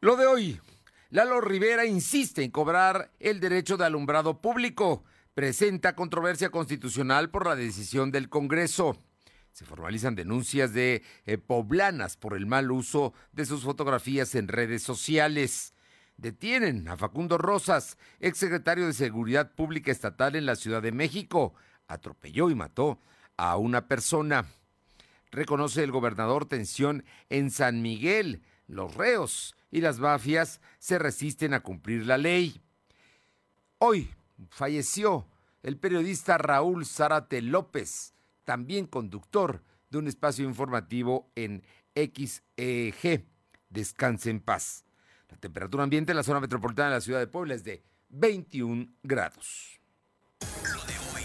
Lo de hoy. Lalo Rivera insiste en cobrar el derecho de alumbrado público. Presenta controversia constitucional por la decisión del Congreso. Se formalizan denuncias de eh, poblanas por el mal uso de sus fotografías en redes sociales. Detienen a Facundo Rosas, exsecretario de Seguridad Pública Estatal en la Ciudad de México. Atropelló y mató a una persona. Reconoce el gobernador tensión en San Miguel. Los reos y las mafias se resisten a cumplir la ley. Hoy falleció el periodista Raúl Zárate López, también conductor de un espacio informativo en XEG. Descanse en paz. La temperatura ambiente en la zona metropolitana de la ciudad de Puebla es de 21 grados.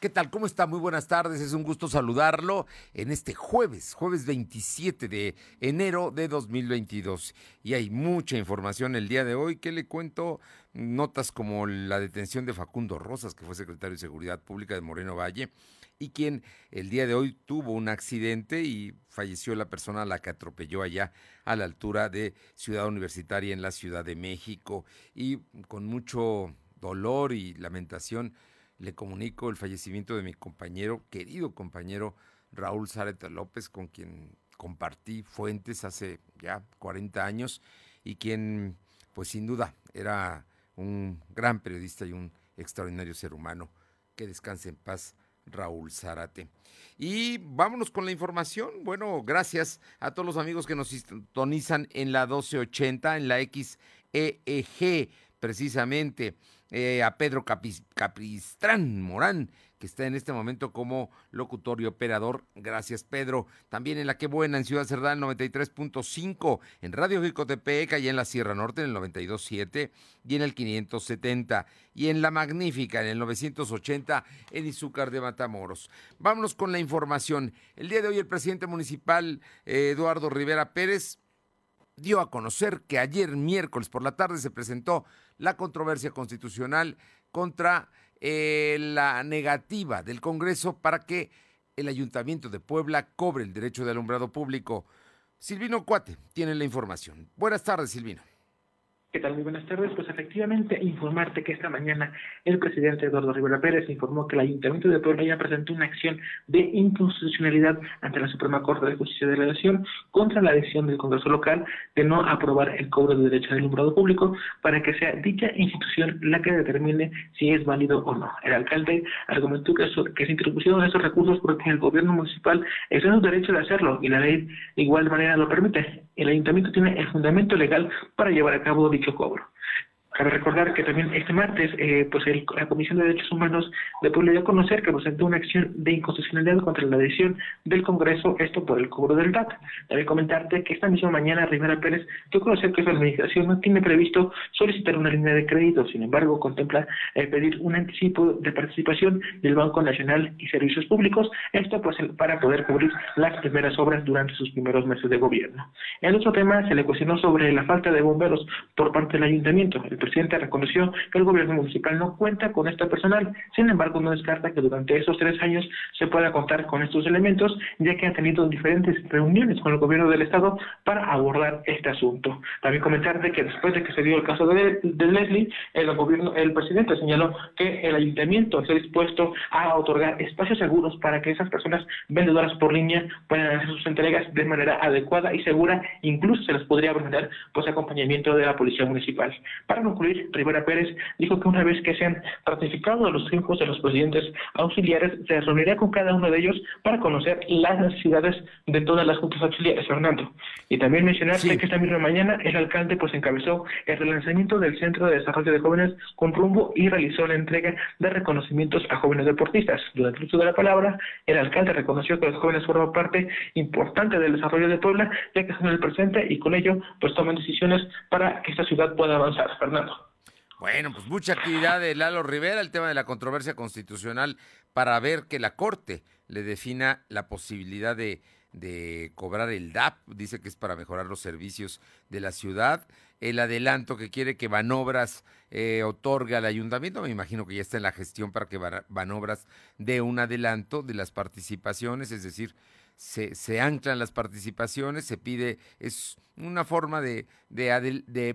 ¿Qué tal? ¿Cómo está? Muy buenas tardes. Es un gusto saludarlo en este jueves, jueves 27 de enero de 2022. Y hay mucha información el día de hoy que le cuento. Notas como la detención de Facundo Rosas, que fue secretario de Seguridad Pública de Moreno Valle, y quien el día de hoy tuvo un accidente y falleció la persona a la que atropelló allá a la altura de Ciudad Universitaria en la Ciudad de México. Y con mucho dolor y lamentación le comunico el fallecimiento de mi compañero, querido compañero Raúl Zárate López, con quien compartí fuentes hace ya 40 años y quien, pues sin duda, era un gran periodista y un extraordinario ser humano. Que descanse en paz, Raúl Zárate. Y vámonos con la información. Bueno, gracias a todos los amigos que nos sintonizan en la 1280, en la XEEG, precisamente. Eh, a Pedro Capistrán Morán, que está en este momento como locutor y operador. Gracias, Pedro. También en La Que Buena, en Ciudad Cerdán, 93.5, en Radio Jicotepec, y en la Sierra Norte, en el 92.7 y en el 570, y en La Magnífica, en el 980, en Izúcar de Matamoros. Vámonos con la información. El día de hoy el presidente municipal, eh, Eduardo Rivera Pérez, dio a conocer que ayer miércoles por la tarde se presentó la controversia constitucional contra eh, la negativa del Congreso para que el Ayuntamiento de Puebla cobre el derecho de alumbrado público. Silvino Cuate tiene la información. Buenas tardes, Silvino. ¿Qué tal? Muy buenas tardes. Pues efectivamente, informarte que esta mañana el presidente Eduardo Rivera Pérez informó que el Ayuntamiento de Puebla ya presentó una acción de inconstitucionalidad ante la Suprema Corte de Justicia de la Nación contra la decisión del Congreso local de no aprobar el cobro de derecho de alumbrado público para que sea dicha institución la que determine si es válido o no. El alcalde argumentó que, que se introducieron esos recursos porque el gobierno municipal está en su derecho de hacerlo y la ley de igual manera lo permite. El ayuntamiento tiene el fundamento legal para llevar a cabo dicho cobro. Cabe recordar que también este martes, eh, pues la Comisión de Derechos Humanos de Puebla dio a conocer que presentó una acción de inconstitucionalidad contra la decisión del Congreso, esto por el cobro del DAT. Debe comentarte que esta misma mañana Rivera Pérez dio a conocer que su administración no tiene previsto solicitar una línea de crédito, sin embargo, contempla eh, pedir un anticipo de participación del Banco Nacional y Servicios Públicos, esto pues para poder cubrir las primeras obras durante sus primeros meses de gobierno. En otro tema se le cuestionó sobre la falta de bomberos por parte del ayuntamiento. El presidente reconoció que el gobierno municipal no cuenta con este personal. Sin embargo, no descarta que durante esos tres años se pueda contar con estos elementos, ya que han tenido diferentes reuniones con el gobierno del estado para abordar este asunto. También comentarte que después de que se dio el caso de, Leslie, el gobierno, el presidente señaló que el ayuntamiento está dispuesto a otorgar espacios seguros para que esas personas vendedoras por línea puedan hacer sus entregas de manera adecuada y segura, incluso se les podría brindar pues acompañamiento de la policía municipal. Para concluir, Rivera Pérez dijo que una vez que sean ratificados los triunfos de los presidentes auxiliares, se reunirá con cada uno de ellos para conocer las necesidades de todas las juntas auxiliares, Fernando. Y también mencionarte que esta misma mañana el alcalde pues encabezó el relanzamiento del Centro de Desarrollo de Jóvenes con rumbo y realizó la entrega de reconocimientos a jóvenes deportistas. Durante el uso de la palabra, el alcalde reconoció que los jóvenes forman parte importante del desarrollo de Puebla, ya que son el presente y con ello pues toman decisiones para que esta ciudad pueda avanzar. Fernando. Bueno, pues mucha actividad de Lalo Rivera, el tema de la controversia constitucional para ver que la Corte le defina la posibilidad de, cobrar el DAP, dice que es para mejorar los servicios de la ciudad. El adelanto que quiere que Banobras eh, otorgue al ayuntamiento, me imagino que ya está en la gestión para que Banobras dé un adelanto de las participaciones, es decir, se, se anclan las participaciones, se pide, es una forma de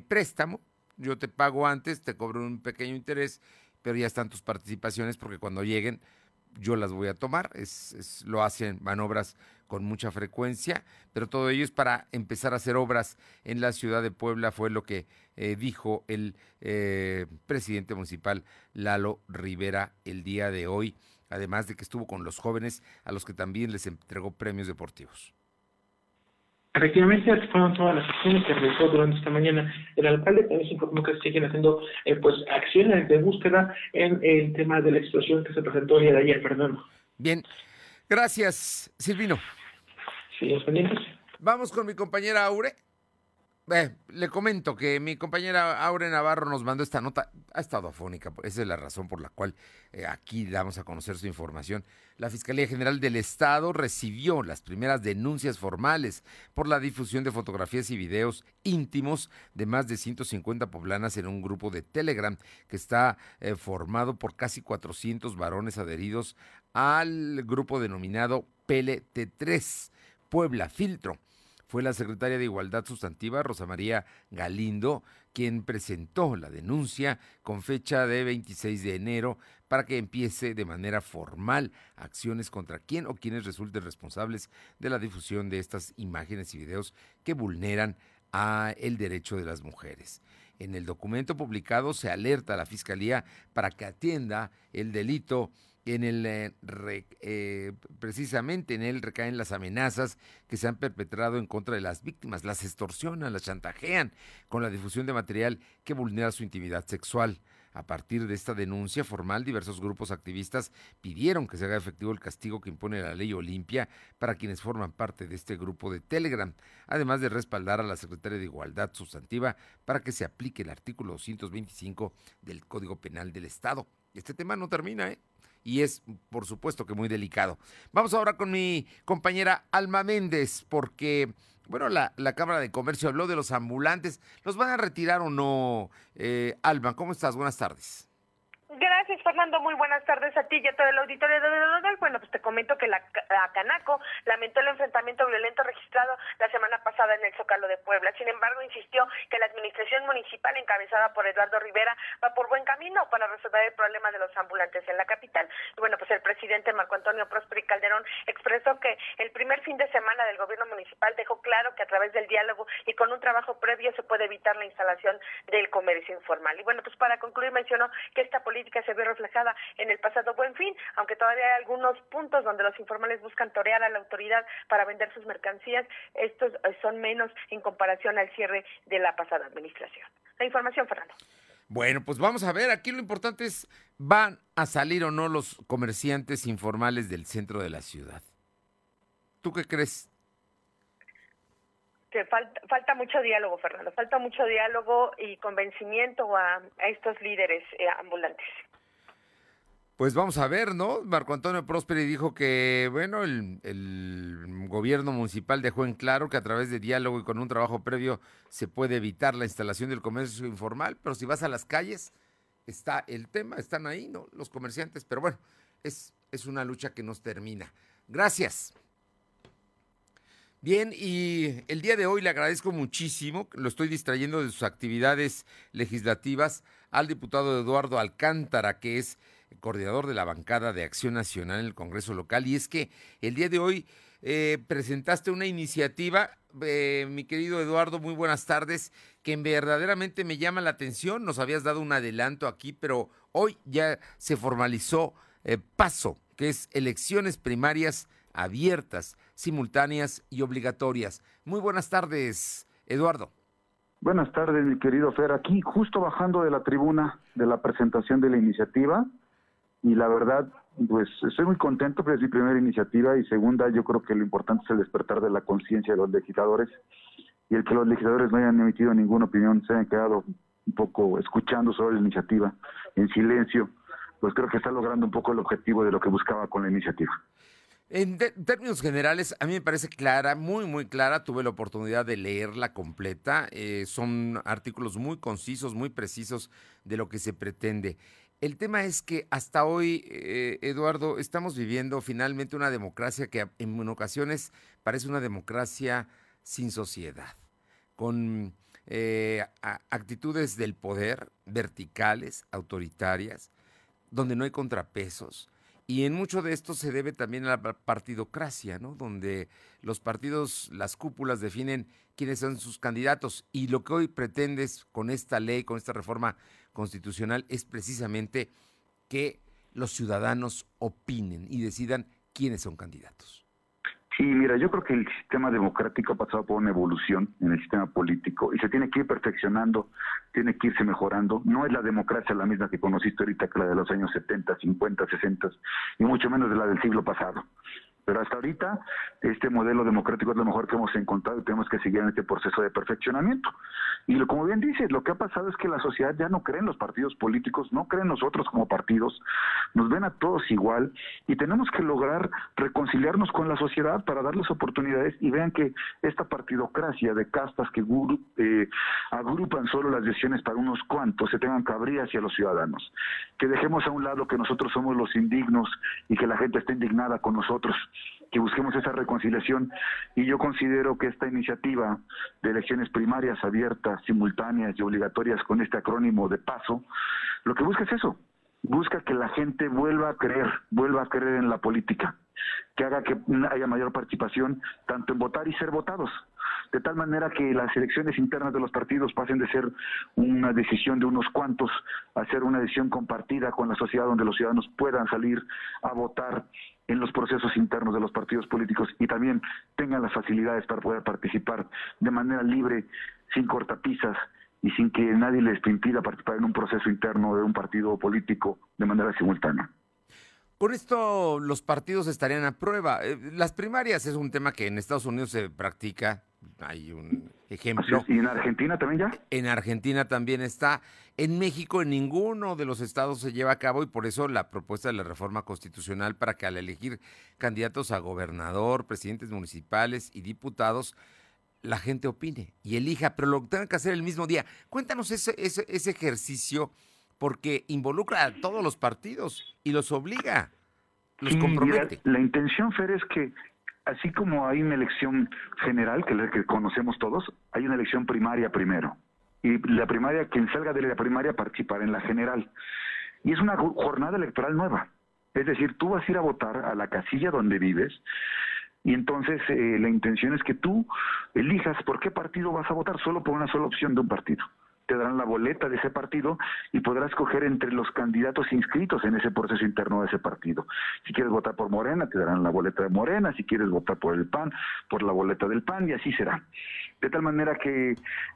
préstamo, yo te pago antes, te cobro un pequeño interés, pero ya están tus participaciones porque cuando lleguen yo las voy a tomar. Es, lo hacen manobras con mucha frecuencia, pero todo ello es para empezar a hacer obras en la ciudad de Puebla, fue lo que eh, dijo el eh, presidente municipal Lalo Rivera el día de hoy, además de que estuvo con los jóvenes a los que también les entregó premios deportivos. Efectivamente, fueron todas las acciones que realizó durante esta mañana el alcalde. También se informó que siguen haciendo eh, pues acciones de búsqueda en el tema de la explosión que se presentó el día de ayer, Fernando. Bien, gracias, Silvino. Sí, pendientes. Vamos con mi compañera Aure. Eh, le comento que mi compañera Aure Navarro nos mandó esta nota, ha estado afónica, esa es la razón por la cual eh, aquí damos a conocer su información. La Fiscalía General del Estado recibió las primeras denuncias formales por la difusión de fotografías y videos íntimos de más de 150 poblanas en un grupo de Telegram que está eh, formado por casi 400 varones adheridos al grupo denominado PLT3, Puebla Filtro fue la secretaria de Igualdad Sustantiva, Rosa María Galindo, quien presentó la denuncia con fecha de 26 de enero para que empiece de manera formal acciones contra quien o quienes resulten responsables de la difusión de estas imágenes y videos que vulneran a el derecho de las mujeres. En el documento publicado se alerta a la Fiscalía para que atienda el delito en el eh, eh, precisamente en él recaen las amenazas que se han perpetrado en contra de las víctimas, las extorsionan, las chantajean con la difusión de material que vulnera su intimidad sexual. A partir de esta denuncia formal, diversos grupos activistas pidieron que se haga efectivo el castigo que impone la ley Olimpia para quienes forman parte de este grupo de Telegram, además de respaldar a la secretaria de Igualdad Sustantiva para que se aplique el artículo 225 del Código Penal del Estado. Este tema no termina, ¿eh? Y es, por supuesto, que muy delicado. Vamos ahora con mi compañera Alma Méndez, porque, bueno, la, la Cámara de Comercio habló de los ambulantes. ¿Los van a retirar o no? Eh, Alma, ¿cómo estás? Buenas tardes. Gracias, Fernando. Muy buenas tardes a ti y a todo el auditorio de Donald. Bueno, pues te comento que la, Canaco lamentó el enfrentamiento violento registrado la semana pasada en el Zócalo de Puebla. Sin embargo, insistió que la administración municipal encabezada por Eduardo Rivera va por buen camino para resolver el problema de los ambulantes en la capital. Y bueno, pues el presidente Marco Antonio Prosperi Calderón expresó que el primer fin de semana del gobierno municipal dejó claro que a través del diálogo y con un trabajo previo se puede evitar la instalación del comercio informal. Y bueno, pues para concluir mencionó que esta política que se ve reflejada en el pasado buen fin, aunque todavía hay algunos puntos donde los informales buscan torear a la autoridad para vender sus mercancías, estos eh, son menos en comparación al cierre de la pasada administración. La información, Fernando. Bueno, pues vamos a ver, aquí lo importante es, ¿van a salir o no los comerciantes informales del centro de la ciudad? ¿Tú qué crees? que falta, falta mucho diálogo, Fernando, falta mucho diálogo y convencimiento a, estos líderes eh, ambulantes. Pues vamos a ver, ¿no? Marco Antonio Prosperi dijo que, bueno, el, gobierno municipal dejó en claro que a través de diálogo y con un trabajo previo se puede evitar la instalación del comercio informal, pero si vas a las calles, está el tema, están ahí, ¿no? Los comerciantes, pero bueno, es, es una lucha que nos termina. Gracias. Bien, y el día de hoy le agradezco muchísimo, lo estoy distrayendo de sus actividades legislativas, al diputado Eduardo Alcántara, que es coordinador de la bancada de Acción Nacional en el Congreso local. Y es que el día de hoy eh, presentaste una iniciativa, eh, mi querido Eduardo, muy buenas tardes, que verdaderamente me llama la atención. Nos habías dado un adelanto aquí, pero hoy ya se formalizó eh, Paso, que es elecciones primarias abiertas, simultáneas y obligatorias. Muy buenas tardes, Eduardo. Buenas tardes, mi querido Fer. Aquí justo bajando de la tribuna de la presentación de la iniciativa y la verdad, pues estoy muy contento porque es mi primera iniciativa y segunda, yo creo que lo importante es el despertar de la conciencia de los legisladores y el que los legisladores no hayan emitido ninguna opinión, se hayan quedado un poco escuchando sobre la iniciativa en silencio, pues creo que está logrando un poco el objetivo de lo que buscaba con la iniciativa. En términos generales, a mí me parece clara, muy, muy clara. Tuve la oportunidad de leerla completa. Eh, son artículos muy concisos, muy precisos de lo que se pretende. El tema es que hasta hoy, eh, Eduardo, estamos viviendo finalmente una democracia que en ocasiones parece una democracia sin sociedad, con eh, actitudes del poder verticales, autoritarias, donde no hay contrapesos. Y en mucho de esto se debe también a la partidocracia, ¿no? Donde los partidos, las cúpulas definen quiénes son sus candidatos. Y lo que hoy pretendes con esta ley, con esta reforma constitucional, es precisamente que los ciudadanos opinen y decidan quiénes son candidatos. Sí, mira, yo creo que el sistema democrático ha pasado por una evolución en el sistema político y se tiene que ir perfeccionando, tiene que irse mejorando. No es la democracia la misma que conociste ahorita que la de los años 70, 50, 60 y mucho menos de la del siglo pasado. Pero hasta ahorita este modelo democrático es lo mejor que hemos encontrado y tenemos que seguir en este proceso de perfeccionamiento. Y lo, como bien dices, lo que ha pasado es que la sociedad ya no cree en los partidos políticos, no cree en nosotros como partidos, nos ven a todos igual y tenemos que lograr reconciliarnos con la sociedad para darles oportunidades y vean que esta partidocracia de castas que eh, agrupan solo las decisiones para unos cuantos se tengan que abrir hacia los ciudadanos. Que dejemos a un lado que nosotros somos los indignos y que la gente esté indignada con nosotros que busquemos esa reconciliación. Y yo considero que esta iniciativa de elecciones primarias abiertas, simultáneas y obligatorias con este acrónimo de paso, lo que busca es eso, busca que la gente vuelva a creer, vuelva a creer en la política, que haga que haya mayor participación tanto en votar y ser votados, de tal manera que las elecciones internas de los partidos pasen de ser una decisión de unos cuantos a ser una decisión compartida con la sociedad donde los ciudadanos puedan salir a votar en los procesos internos de los partidos políticos y también tengan las facilidades para poder participar de manera libre, sin cortapisas y sin que nadie les impida participar en un proceso interno de un partido político de manera simultánea. Con esto los partidos estarían a prueba. Eh, las primarias es un tema que en Estados Unidos se practica hay un ejemplo. ¿Y en Argentina también ya? En Argentina también está. En México en ninguno de los estados se lleva a cabo y por eso la propuesta de la reforma constitucional para que al elegir candidatos a gobernador, presidentes municipales y diputados, la gente opine y elija, pero lo tengan que hacer el mismo día. Cuéntanos ese, ese, ese ejercicio porque involucra a todos los partidos y los obliga, los compromete. la intención, Fer, es que así como hay una elección general, que, que conocemos todos, hay una elección primaria primero. Y la primaria, quien salga de la primaria participará en la general. Y es una jornada electoral nueva. Es decir, tú vas a ir a votar a la casilla donde vives y entonces eh, la intención es que tú elijas por qué partido vas a votar, solo por una sola opción de un partido te darán la boleta de ese partido y podrás escoger entre los candidatos inscritos en ese proceso interno de ese partido. Si quieres votar por Morena, te darán la boleta de Morena, si quieres votar por el PAN, por la boleta del PAN y así será. De tal manera que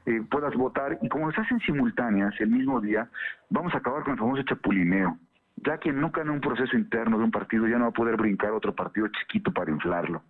eh, puedas votar y como se hacen simultáneas el mismo día, vamos a acabar con el famoso chapulineo ya que nunca en un proceso interno de un partido ya no va a poder brincar otro partido chiquito para inflarlo.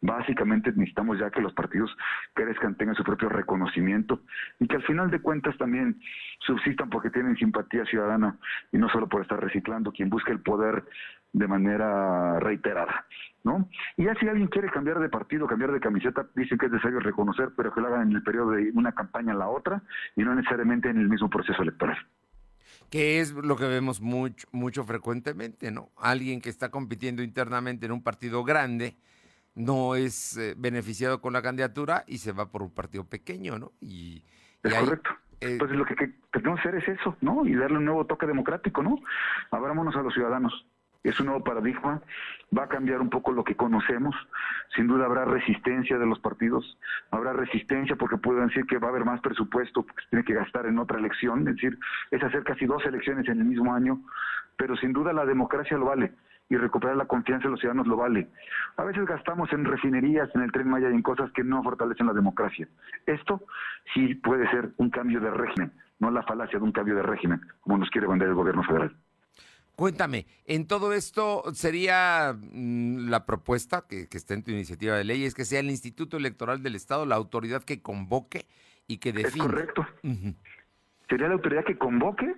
Básicamente necesitamos ya que los partidos crezcan, tengan su propio reconocimiento y que al final de cuentas también subsistan porque tienen simpatía ciudadana y no solo por estar reciclando quien busca el poder de manera reiterada, ¿no? Y ya si alguien quiere cambiar de partido, cambiar de camiseta, dicen que es necesario reconocer, pero que lo hagan en el periodo de una campaña a la otra y no necesariamente en el mismo proceso electoral que es lo que vemos mucho, mucho frecuentemente, ¿no? Alguien que está compitiendo internamente en un partido grande no es eh, beneficiado con la candidatura y se va por un partido pequeño, ¿no? Y, es correcto. Eh, pues lo que, que, tenemos que hacer es eso, ¿no? Y darle un nuevo toque democrático, ¿no? Abrámonos a los ciudadanos es un nuevo paradigma, va a cambiar un poco lo que conocemos, sin duda habrá resistencia de los partidos, habrá resistencia porque pueden decir que va a haber más presupuesto porque se tiene que gastar en otra elección, es decir, es hacer casi dos elecciones en el mismo año, pero sin duda la democracia lo vale y recuperar la confianza de los ciudadanos lo vale. A veces gastamos en refinerías, en el tren Maya y en cosas que no fortalecen la democracia. Esto sí puede ser un cambio de régimen, no la falacia de un cambio de régimen, como nos quiere vender el gobierno federal. Cuéntame, en todo esto sería mm, la propuesta que, está en tu iniciativa de ley, es que sea el Instituto Electoral del Estado la autoridad que convoque y que defina. Es correcto. Sería la autoridad que convoque,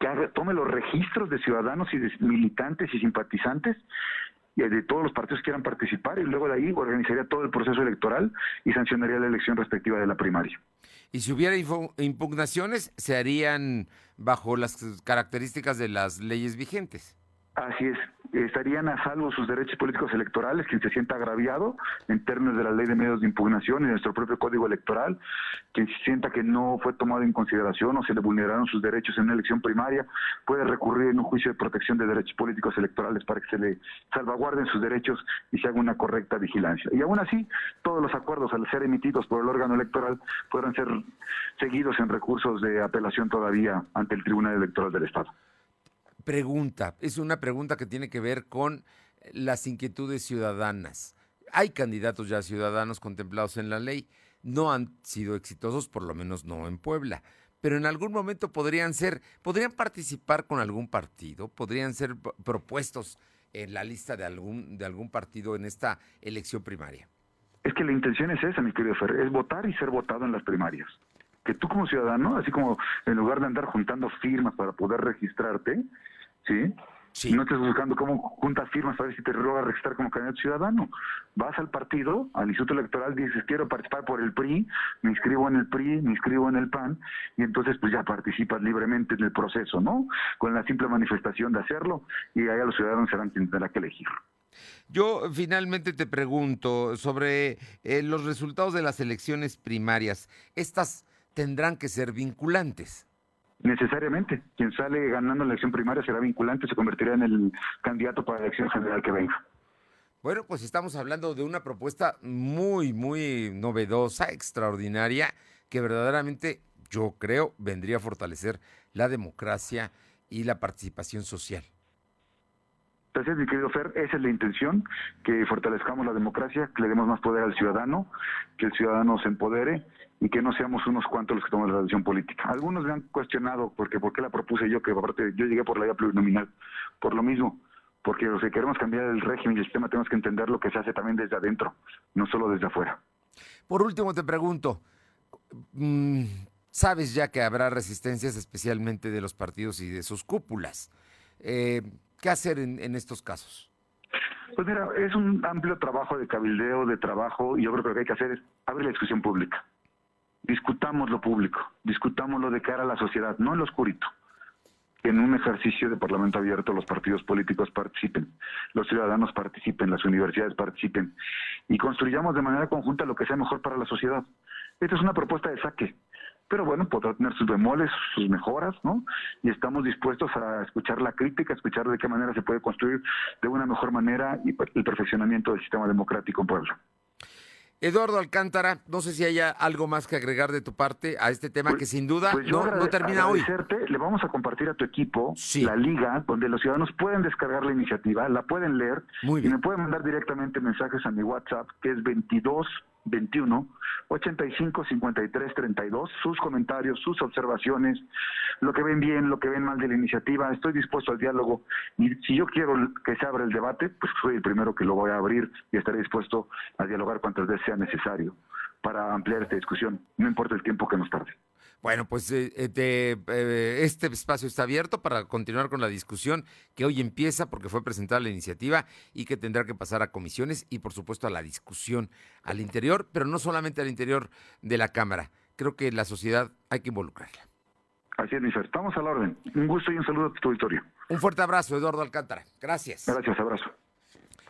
que tome los registros de ciudadanos y de militantes y simpatizantes de todos los partidos que quieran participar y luego de ahí organizaría todo el proceso electoral y sancionaría la elección respectiva de la primaria. Y si hubiera impugnaciones, se harían bajo las características de las leyes vigentes. Así es, estarían a salvo sus derechos políticos electorales, quien se sienta agraviado en términos de la ley de medios de impugnación y nuestro propio código electoral, quien se sienta que no fue tomado en consideración o se le vulneraron sus derechos en una elección primaria, puede recurrir en un juicio de protección de derechos políticos electorales para que se le salvaguarden sus derechos y se haga una correcta vigilancia. Y aún así, todos los acuerdos al ser emitidos por el órgano electoral podrán ser seguidos en recursos de apelación todavía ante el Tribunal Electoral del Estado pregunta, es una pregunta que tiene que ver con las inquietudes ciudadanas. Hay candidatos ya ciudadanos contemplados en la ley, no han sido exitosos, por lo menos no en Puebla, pero en algún momento podrían ser, podrían participar con algún partido, podrían ser propuestos en la lista de algún, de algún partido en esta elección primaria. Es que la intención es esa, mi querido Fer, es votar y ser votado en las primarias. Que tú como ciudadano, así como en lugar de andar juntando firmas para poder registrarte, ¿sí? Sí. No estés buscando cómo juntas firmas para ver si te logra registrar como candidato ciudadano. Vas al partido, al Instituto Electoral, dices quiero participar por el PRI, me inscribo en el PRI, me inscribo en el PAN, y entonces pues ya participas libremente en el proceso, ¿no? Con la simple manifestación de hacerlo, y ahí a los ciudadanos serán quienes tendrán que elegir. Yo finalmente te pregunto sobre eh, los resultados de las elecciones primarias. Estas tendrán que ser vinculantes. Necesariamente, quien sale ganando la elección primaria será vinculante, se convertirá en el candidato para la elección general que venga. Bueno, pues estamos hablando de una propuesta muy, muy novedosa, extraordinaria, que verdaderamente yo creo vendría a fortalecer la democracia y la participación social. Gracias, mi querido Fer. Esa es la intención, que fortalezcamos la democracia, que le demos más poder al ciudadano, que el ciudadano se empodere y que no seamos unos cuantos los que toman la decisión política. Algunos me han cuestionado porque por qué la propuse yo, que aparte yo llegué por la vía plurinominal, por lo mismo, porque si queremos cambiar el régimen y el sistema tenemos que entender lo que se hace también desde adentro, no solo desde afuera. Por último te pregunto, mm, sabes ya que habrá resistencias especialmente de los partidos y de sus cúpulas. Eh, ¿Qué hacer en, en estos casos? Pues mira, es un amplio trabajo de cabildeo, de trabajo, y yo creo que lo que hay que hacer es abrir la discusión pública discutamos lo público, discutámoslo de cara a la sociedad, no en lo oscurito. En un ejercicio de parlamento abierto los partidos políticos participen, los ciudadanos participen, las universidades participen y construyamos de manera conjunta lo que sea mejor para la sociedad. Esta es una propuesta de saque, pero bueno, podrá tener sus bemoles, sus mejoras, ¿no? Y estamos dispuestos a escuchar la crítica, a escuchar de qué manera se puede construir de una mejor manera y el perfeccionamiento del sistema democrático en Puebla. Eduardo Alcántara, no sé si haya algo más que agregar de tu parte a este tema que sin duda pues no, no, termina hoy. Le vamos a compartir a tu equipo la liga donde los ciudadanos pueden descargar la iniciativa, la pueden leer y me pueden mandar directamente mensajes a mi WhatsApp que es 22 21 85 53 32, sus comentarios, sus observaciones, lo que ven bien, lo que ven mal de la iniciativa. Estoy dispuesto al diálogo y si yo quiero que se abra el debate, pues soy el primero que lo voy a abrir y estaré dispuesto a dialogar cuantas veces sea necesario para ampliar esta discusión, no importa el tiempo que nos tarde. Bueno, pues eh, eh, eh, este espacio está abierto para continuar con la discusión que hoy empieza porque fue presentada la iniciativa y que tendrá que pasar a comisiones y por supuesto a la discusión al interior, pero no solamente al interior de la Cámara. Creo que la sociedad hay que involucrarla. Así es, Mifer. Estamos al orden. Un gusto y un saludo a tu auditorio. Un fuerte abrazo, Eduardo Alcántara. Gracias. Gracias, abrazo.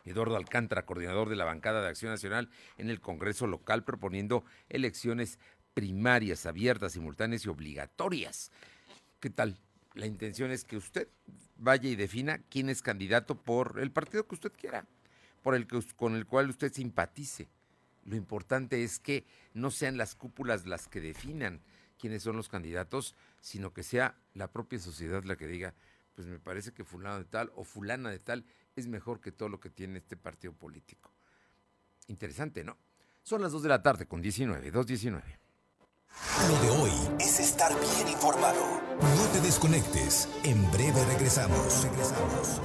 Eduardo Alcántara, coordinador de la bancada de Acción Nacional en el Congreso local, proponiendo elecciones primarias, abiertas, simultáneas y obligatorias. ¿Qué tal? La intención es que usted vaya y defina quién es candidato por el partido que usted quiera, por el que, con el cual usted simpatice. Lo importante es que no sean las cúpulas las que definan quiénes son los candidatos, sino que sea la propia sociedad la que diga, pues me parece que fulano de tal o fulana de tal es mejor que todo lo que tiene este partido político. Interesante, ¿no? Son las 2 de la tarde con 19, 2.19. Lo de hoy es estar bien informado. No te desconectes. En breve regresamos. Regresamos.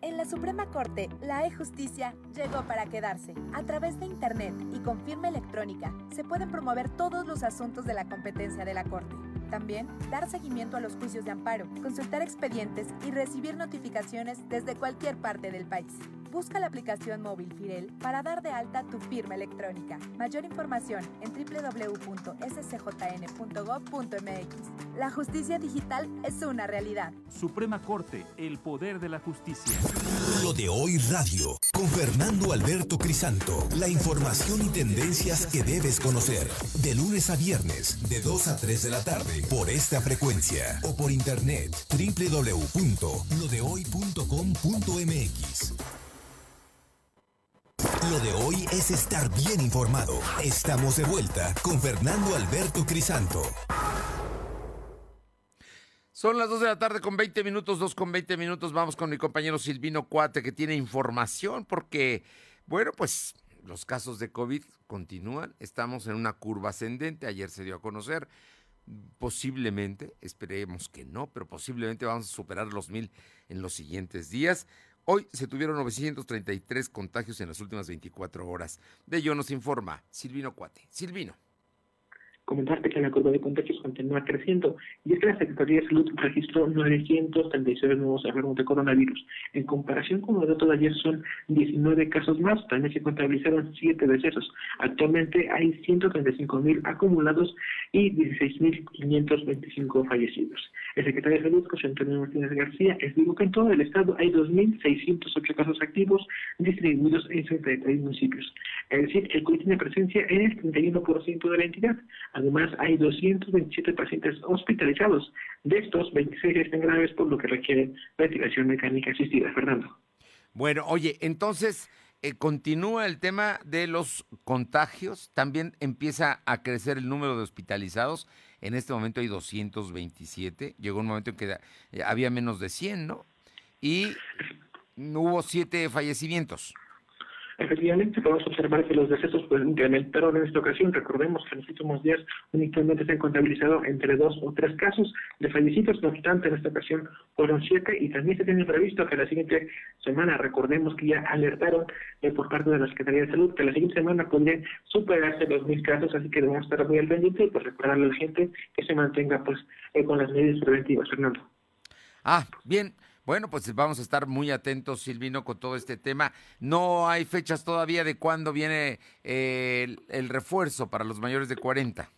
En la Suprema Corte, la e-justicia llegó para quedarse. A través de Internet y con firma electrónica, se pueden promover todos los asuntos de la competencia de la Corte También dar seguimiento a los juicios de amparo, consultar expedientes y recibir notificaciones desde cualquier parte del país. Busca la aplicación móvil Firel para dar de alta tu firma electrónica. Mayor información en www.scjn.gov.mx. La justicia digital es una realidad. Suprema Corte, el poder de la justicia. Lo de hoy radio, con Fernando Alberto Crisanto. La información y tendencias que debes conocer. De lunes a viernes, de 2 a 3 de la tarde, por esta frecuencia. O por internet, www.lodehoy.com.mx. Lo de hoy es estar bien informado. Estamos de vuelta con Fernando Alberto Crisanto. Son las 2 de la tarde con 20 minutos, 2 con 20 minutos. Vamos con mi compañero Silvino Cuate que tiene información porque, bueno, pues los casos de COVID continúan. Estamos en una curva ascendente. Ayer se dio a conocer. Posiblemente, esperemos que no, pero posiblemente vamos a superar los mil en los siguientes días. Hoy se tuvieron 933 contagios en las últimas 24 horas. De ello nos informa Silvino Cuate. Silvino comentarte que la curva de contagios continúa creciendo y es que la Secretaría de Salud registró 936 nuevos enfermos de coronavirus. En comparación con los datos de ayer son 19 casos más, también se contabilizaron 7 decesos. Actualmente hay 135 mil acumulados y 16.525 fallecidos. El secretario de Salud, José Antonio Martínez García, explicó que en todo el estado hay 2.608 casos activos distribuidos en 63 municipios. Es decir, el COVID tiene presencia en el 31% de la entidad. Además, hay 227 pacientes hospitalizados. De estos, 26 están graves, por lo que requieren ventilación mecánica asistida. Fernando. Bueno, oye, entonces eh, continúa el tema de los contagios. También empieza a crecer el número de hospitalizados. En este momento hay 227. Llegó un momento en que eh, había menos de 100, ¿no? Y hubo siete fallecimientos. Efectivamente, podemos observar que los decesos pues, incrementaron en esta ocasión. Recordemos que en los últimos días únicamente se han contabilizado entre dos o tres casos de fallecidos. No obstante, en esta ocasión fueron siete y también se tiene previsto que la siguiente semana, recordemos que ya alertaron eh, por parte de la Secretaría de Salud que la siguiente semana podrían superarse los mil casos, así que debemos estar muy al pendiente y pues recordarle a la gente que se mantenga pues eh, con las medidas preventivas, Fernando. Ah, bien. Bueno, pues vamos a estar muy atentos, Silvino, con todo este tema. No hay fechas todavía de cuándo viene eh, el, refuerzo para los mayores de 40.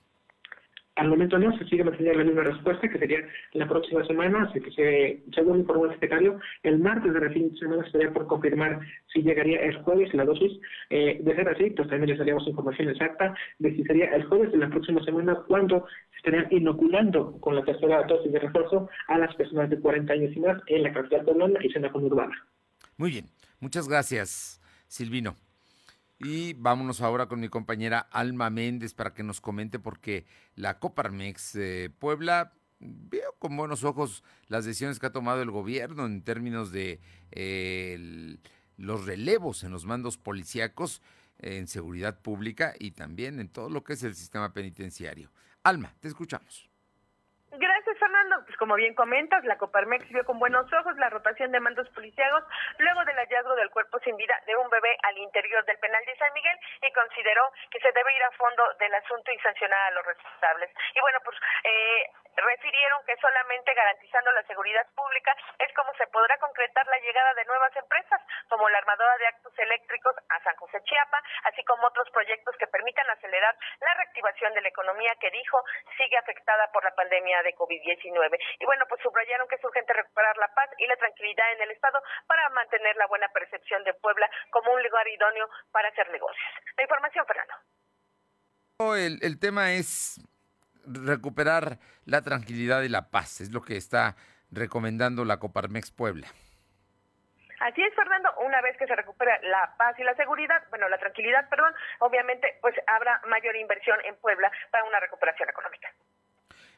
Al momento no, se sigue manteniendo la misma respuesta, que sería la próxima semana, así que se, según informó el secretario, el martes de la fin de semana estaría por confirmar si llegaría el jueves la dosis. Eh, de ser así, pues también les daríamos información exacta de si sería el jueves de la próxima semana cuando estarían inoculando con la tercera dosis de refuerzo a las personas de 40 años y más en la capital peruana y zona conurbana. Muy bien, muchas gracias, Silvino. Y vámonos ahora con mi compañera Alma Méndez para que nos comente porque la Coparmex Puebla veo con buenos ojos las decisiones que ha tomado el gobierno en términos de eh, los relevos en los mandos policíacos en seguridad pública y también en todo lo que es el sistema penitenciario. Alma, te escuchamos. Pues como bien comentas, la Coparmex vio con buenos ojos la rotación de mandos policiagos luego del hallazgo del cuerpo sin vida de un bebé al interior del penal de San Miguel y consideró que se debe ir a fondo del asunto y sancionar a los responsables. Y bueno, pues eh, refirieron que solamente garantizando la seguridad pública es como se podrá concretar la llegada de nuevas empresas, como la armadora de actos eléctricos a San José Chiapa, así como otros proyectos que permitan acelerar la reactivación de la economía que dijo sigue afectada por la pandemia de COVID-19. Y bueno, pues subrayaron que es urgente recuperar la paz y la tranquilidad en el Estado para mantener la buena percepción de Puebla como un lugar idóneo para hacer negocios. La información, Fernando. El, el tema es recuperar la tranquilidad y la paz, es lo que está recomendando la Coparmex Puebla. Así es, Fernando, una vez que se recupera la paz y la seguridad, bueno, la tranquilidad, perdón, obviamente pues habrá mayor inversión en Puebla para una recuperación económica.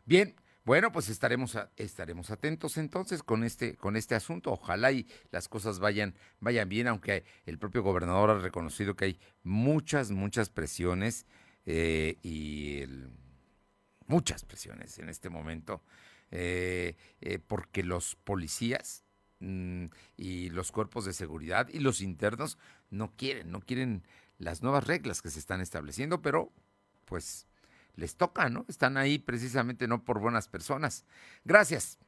Bien, bueno, pues estaremos estaremos atentos entonces con este con este asunto. Ojalá y las cosas vayan vayan bien, aunque el propio gobernador ha reconocido que hay muchas muchas presiones eh, y muchas presiones en este momento, eh, eh, porque los policías mm, y los cuerpos de seguridad y los internos no quieren, no quieren las nuevas reglas que se están estableciendo, pero pues les toca, ¿no? Están ahí precisamente no por buenas personas. Gracias.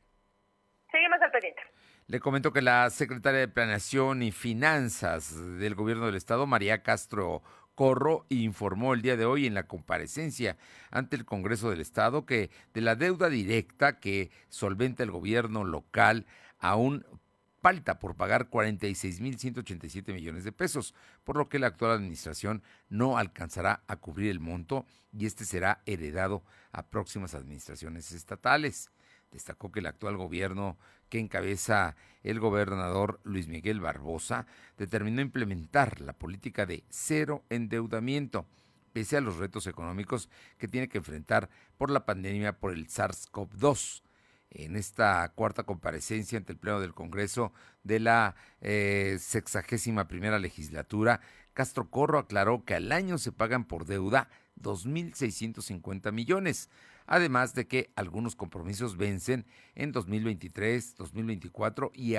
Seguimos al pendiente. Le comento que la secretaria de Planeación y Finanzas del Gobierno del Estado, María Castro Corro, informó el día de hoy en la comparecencia ante el Congreso del Estado que de la deuda directa que solventa el gobierno local aún falta por pagar 46.187 millones de pesos, por lo que la actual administración no alcanzará a cubrir el monto y este será heredado a próximas administraciones estatales. Destacó que el actual gobierno que encabeza el gobernador Luis Miguel Barbosa determinó implementar la política de cero endeudamiento, pese a los retos económicos que tiene que enfrentar por la pandemia por el SARS-CoV-2 en esta cuarta comparecencia ante el Pleno del Congreso de la eh, sexagésima primera legislatura, Castro Corro aclaró que al año se pagan por deuda 2.650 millones, además de que algunos compromisos vencen en 2023, 2024 y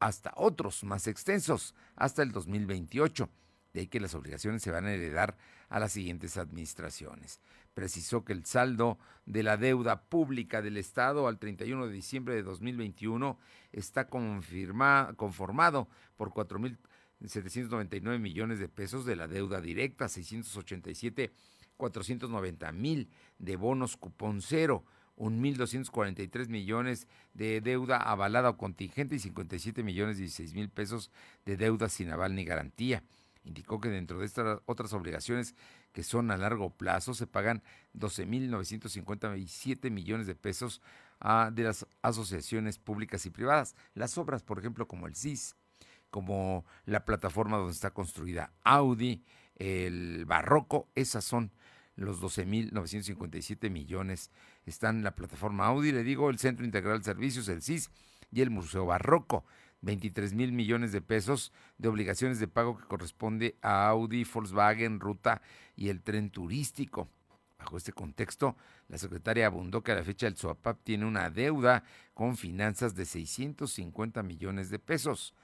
hasta otros más extensos, hasta el 2028. De ahí que las obligaciones se van a heredar a las siguientes administraciones precisó que el saldo de la deuda pública del Estado al 31 de diciembre de 2021 está conformado por 4.799 millones de pesos de la deuda directa, 687 490 mil de bonos cupón cero, 1.243 millones de deuda avalada o contingente y 57 millones 16 mil pesos de deuda sin aval ni garantía. Indicó que dentro de estas otras obligaciones que son a largo plazo, se pagan 12.957 millones de pesos a, de las asociaciones públicas y privadas. Las obras, por ejemplo, como el CIS, como la plataforma donde está construida Audi, el Barroco, esas son los 12.957 millones. Están la plataforma Audi, le digo, el Centro Integral de Servicios, el CIS, y el Museo Barroco. 23 mil millones de pesos de obligaciones de pago que corresponde a Audi, Volkswagen, Ruta y el tren turístico. Bajo este contexto, la secretaria abundó que a la fecha el SOAPAP tiene una deuda con finanzas de 650 millones de pesos.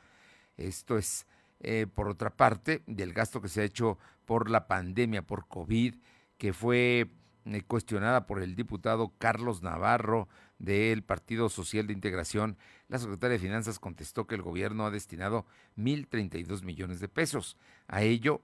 Esto es, eh, por otra parte, del gasto que se ha hecho por la pandemia, por COVID, que fue eh, cuestionada por el diputado Carlos Navarro del Partido Social de Integración, la secretaria de Finanzas contestó que el gobierno ha destinado 1.032 millones de pesos. A ello,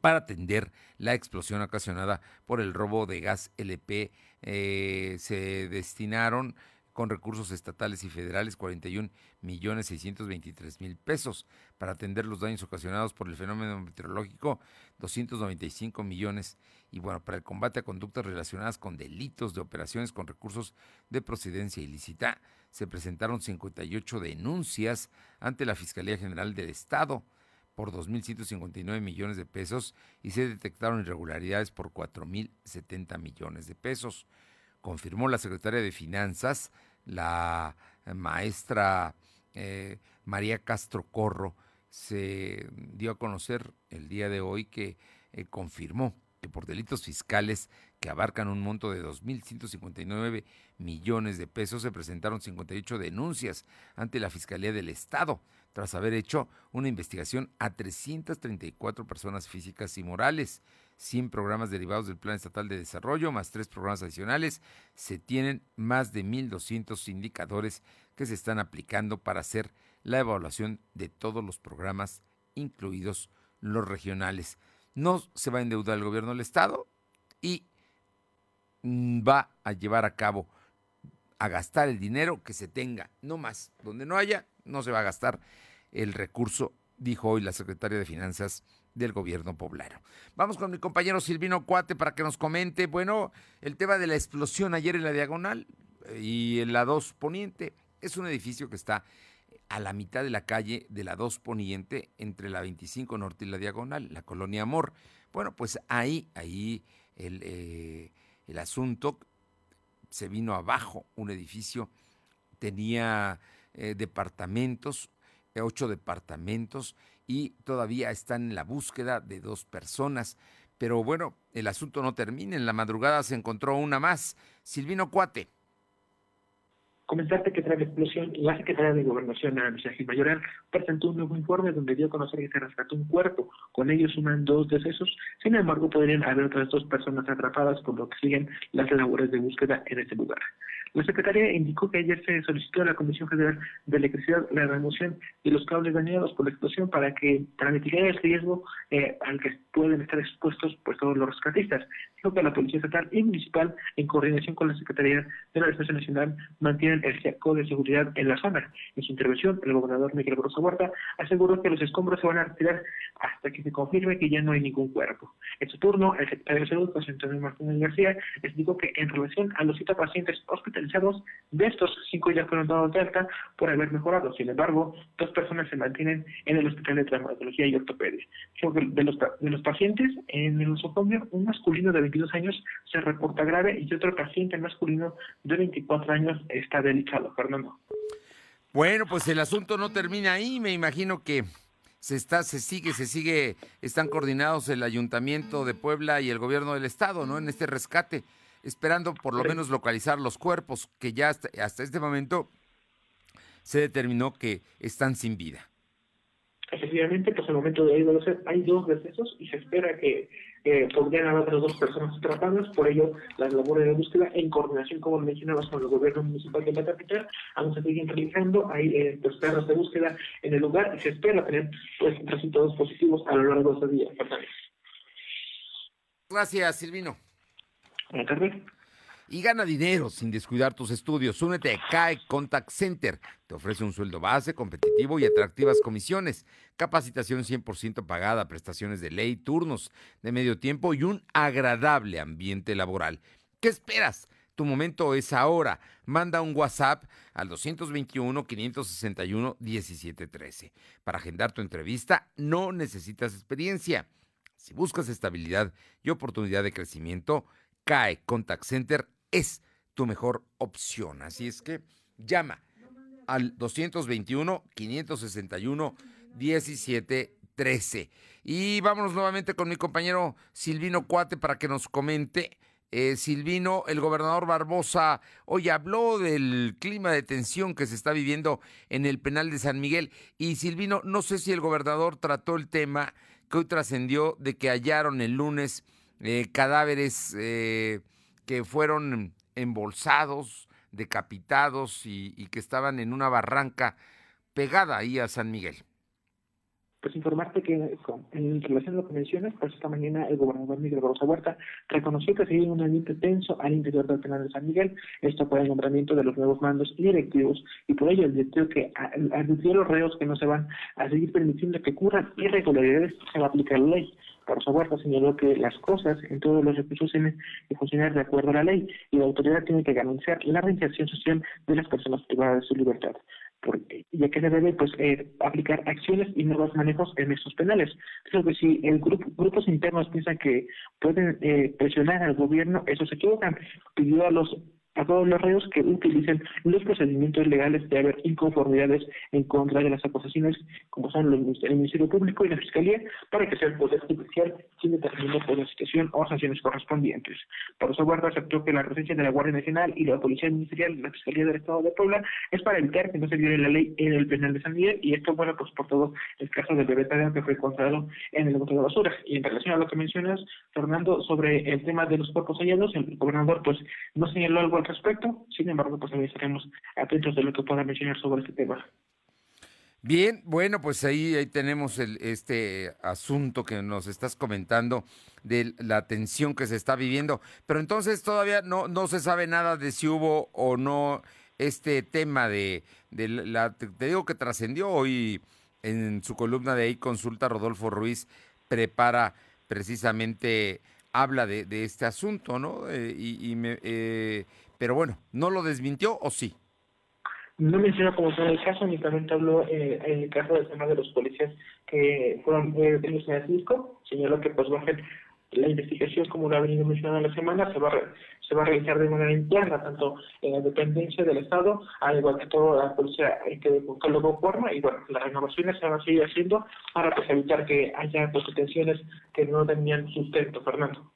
para atender la explosión ocasionada por el robo de gas LP, eh, se destinaron con recursos estatales y federales 41 millones 623 mil pesos para atender los daños ocasionados por el fenómeno meteorológico 295 millones y bueno para el combate a conductas relacionadas con delitos de operaciones con recursos de procedencia ilícita se presentaron 58 denuncias ante la Fiscalía General del Estado por 2.159 millones de pesos y se detectaron irregularidades por 4.070 millones de pesos. Confirmó la secretaria de Finanzas la maestra eh, María Castro Corro se dio a conocer el día de hoy que eh, confirmó que por delitos fiscales que abarcan un monto de 2.159 millones de pesos se presentaron 58 denuncias ante la Fiscalía del Estado tras haber hecho una investigación a 334 personas físicas y morales. 100 programas derivados del Plan Estatal de Desarrollo, más tres programas adicionales, se tienen más de 1.200 indicadores que se están aplicando para hacer la evaluación de todos los programas, incluidos los regionales. No se va a endeudar el gobierno del Estado y va a llevar a cabo, a gastar el dinero que se tenga, no más. Donde no haya, no se va a gastar el recurso, dijo hoy la secretaria de Finanzas del gobierno poblano. Vamos con mi compañero Silvino Cuate para que nos comente, bueno, el tema de la explosión ayer en la diagonal eh, y en la 2 Poniente. Es un edificio que está a la mitad de la calle de la 2 Poniente entre la 25 Norte y la diagonal, la colonia Amor. Bueno, pues ahí, ahí el, eh, el asunto se vino abajo, un edificio tenía eh, departamentos, ocho departamentos y todavía están en la búsqueda de dos personas. Pero bueno, el asunto no termina. En la madrugada se encontró una más. Silvino Cuate. Comentarte que tras la explosión, la Secretaría de Gobernación, Ana Gil Mayoral, presentó un nuevo informe donde dio a conocer que se rescató un cuerpo. Con ellos suman dos decesos. Sin embargo, podrían haber otras dos personas atrapadas, por lo que siguen las labores de búsqueda en este lugar. La Secretaría indicó que ayer se solicitó a la Comisión Federal de Electricidad la remoción de los cables dañados por la explosión para que para mitigar el riesgo eh, al que pueden estar expuestos pues todos los rescatistas. Dijo que la Policía Estatal y Municipal, en coordinación con la Secretaría de la Defensa Nacional, mantienen el cerco de seguridad en la zona. En su intervención, el gobernador Miguel Brosa Huerta aseguró que los escombros se van a retirar hasta que se confirme que ya no hay ningún cuerpo. En su turno, el secretario de Salud, José Antonio Martínez García, explicó que en relación a los siete pacientes de estos cinco ya fueron dados de alta por haber mejorado. Sin embargo, dos personas se mantienen en el Hospital de Traumatología y Ortopedia. De los, de los pacientes, en el nosocomio, un masculino de 22 años se reporta grave y otro paciente masculino de 24 años está delicado, Fernando. Bueno, pues el asunto no termina ahí, me imagino que se está, se sigue, se sigue, están coordinados el Ayuntamiento de Puebla y el gobierno del estado, ¿no? En este rescate, esperando por lo menos localizar los cuerpos que ya hasta, hasta este momento se determinó que están sin vida. Efectivamente, pues el momento de ahí hay dos decesos y se espera que eh, podrían haber otras dos personas atrapadas, por ello las labores de búsqueda en coordinación, como mencionabas, con el gobierno municipal de la capital, aún se siguen realizando, hay eh, pues, perros de búsqueda en el lugar y se espera tener pues resultados positivos a lo largo de este día. Gracias, Silvino. Y gana dinero sin descuidar tus estudios. Únete a CAE Contact Center. Te ofrece un sueldo base, competitivo y atractivas comisiones. Capacitación 100% pagada, prestaciones de ley, turnos de medio tiempo y un agradable ambiente laboral. ¿Qué esperas? Tu momento es ahora. Manda un WhatsApp al 221-561-1713. Para agendar tu entrevista no necesitas experiencia. Si buscas estabilidad y oportunidad de crecimiento, CAE Contact Center es tu mejor opción. Así es que llama al 221-561-1713. Y vámonos nuevamente con mi compañero Silvino Cuate para que nos comente. Eh, Silvino, el gobernador Barbosa hoy habló del clima de tensión que se está viviendo en el penal de San Miguel. Y Silvino, no sé si el gobernador trató el tema que hoy trascendió de que hallaron el lunes eh, cadáveres eh, que fueron embolsados, decapitados y, que estaban en una barranca pegada ahí a San Miguel. Pues informarte que en relación a lo que mencionas, pues esta mañana el gobernador Miguel Barroso Huerta reconoció que seguía un ambiente tenso al interior del penal de San Miguel, esto por el nombramiento de los nuevos mandos y directivos, y por ello advirtió que advirtió a los reos que no se van a seguir permitiendo que ocurran irregularidades, se va a aplicar la ley. Por Huerta señaló que las cosas en todos los recursos tienen que funcionar de acuerdo a la ley y la autoridad tiene que garantizar la reinserción social de las personas privadas de su libertad. Porque, ya que se debe pues eh, aplicar acciones y nuevos manejos en estos penales. Creo que si el grupo, grupos internos piensan que pueden eh, presionar al gobierno, eso se equivocan. Pidió a los a todos los reos que utilicen los procedimientos legales de haber inconformidades en contra de las acusaciones, como son los, el Ministerio Público y la Fiscalía, para que sea el Poder Judicial quien determine por la situación o sanciones correspondientes. Por eso, Guarda aceptó que la presencia de la Guardia Nacional y la Policía Ministerial y la Fiscalía del Estado de Puebla es para evitar que no se viole la ley en el penal de San Miguel, y esto, bueno, pues por todo el caso del bebé que fue encontrado en el bote de basura. Y en relación a lo que mencionas, Fernando, sobre el tema de los cuerpos hallados, el gobernador, pues, no señaló algo al respecto. Sin embargo, pues estaremos atentos de lo que pueda mencionar sobre este tema. Bien, bueno, pues ahí, ahí tenemos el, este asunto que nos estás comentando de la tensión que se está viviendo. Pero entonces todavía no, no se sabe nada de si hubo o no este tema de, de la... Te digo que trascendió hoy en su columna de ahí consulta Rodolfo Ruiz prepara precisamente habla de, este asunto, ¿no? Eh, y, y me, eh, pero bueno, ¿no lo desmintió o sí? No menciona como tal el caso, únicamente habló eh, en el caso del tema de los policías que fueron eh, en el Cisco. Señaló que pues ser la investigación, como lo ha venido mencionando la semana, se va, a se va a realizar de manera interna, tanto en la dependencia del Estado, al igual que toda la policía hay que con forma, y bueno, las renovaciones se van a seguir haciendo para pues, evitar que haya pues, que no tenían sustento, Fernando.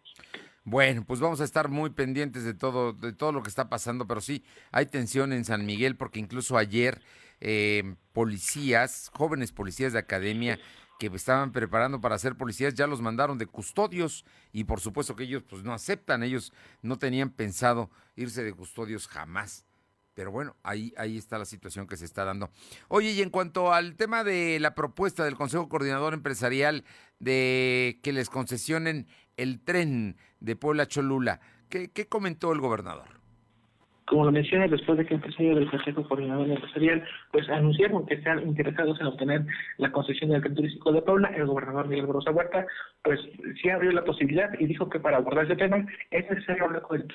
Bueno, pues vamos a estar muy pendientes de todo, de todo lo que está pasando, pero sí, hay tensión en San Miguel porque incluso ayer eh, policías, jóvenes policías de academia que estaban preparando para ser policías, ya los mandaron de custodios y por supuesto que ellos pues no aceptan, ellos no tenían pensado irse de custodios jamás. Pero bueno, ahí, ahí está la situación que se está dando. Oye, y en cuanto al tema de la propuesta del Consejo Coordinador Empresarial de que les concesionen el tren de Puebla Cholula, ¿qué, qué comentó el gobernador? Como lo mencioné, después de que empresario del Consejo Coordinador Empresarial pues anunciaron que están interesados en obtener la concesión del tren turístico de Puebla, el gobernador Miguel Barroso Huerta pues sí abrió la posibilidad y dijo que para abordar ese tema es necesario hablar con el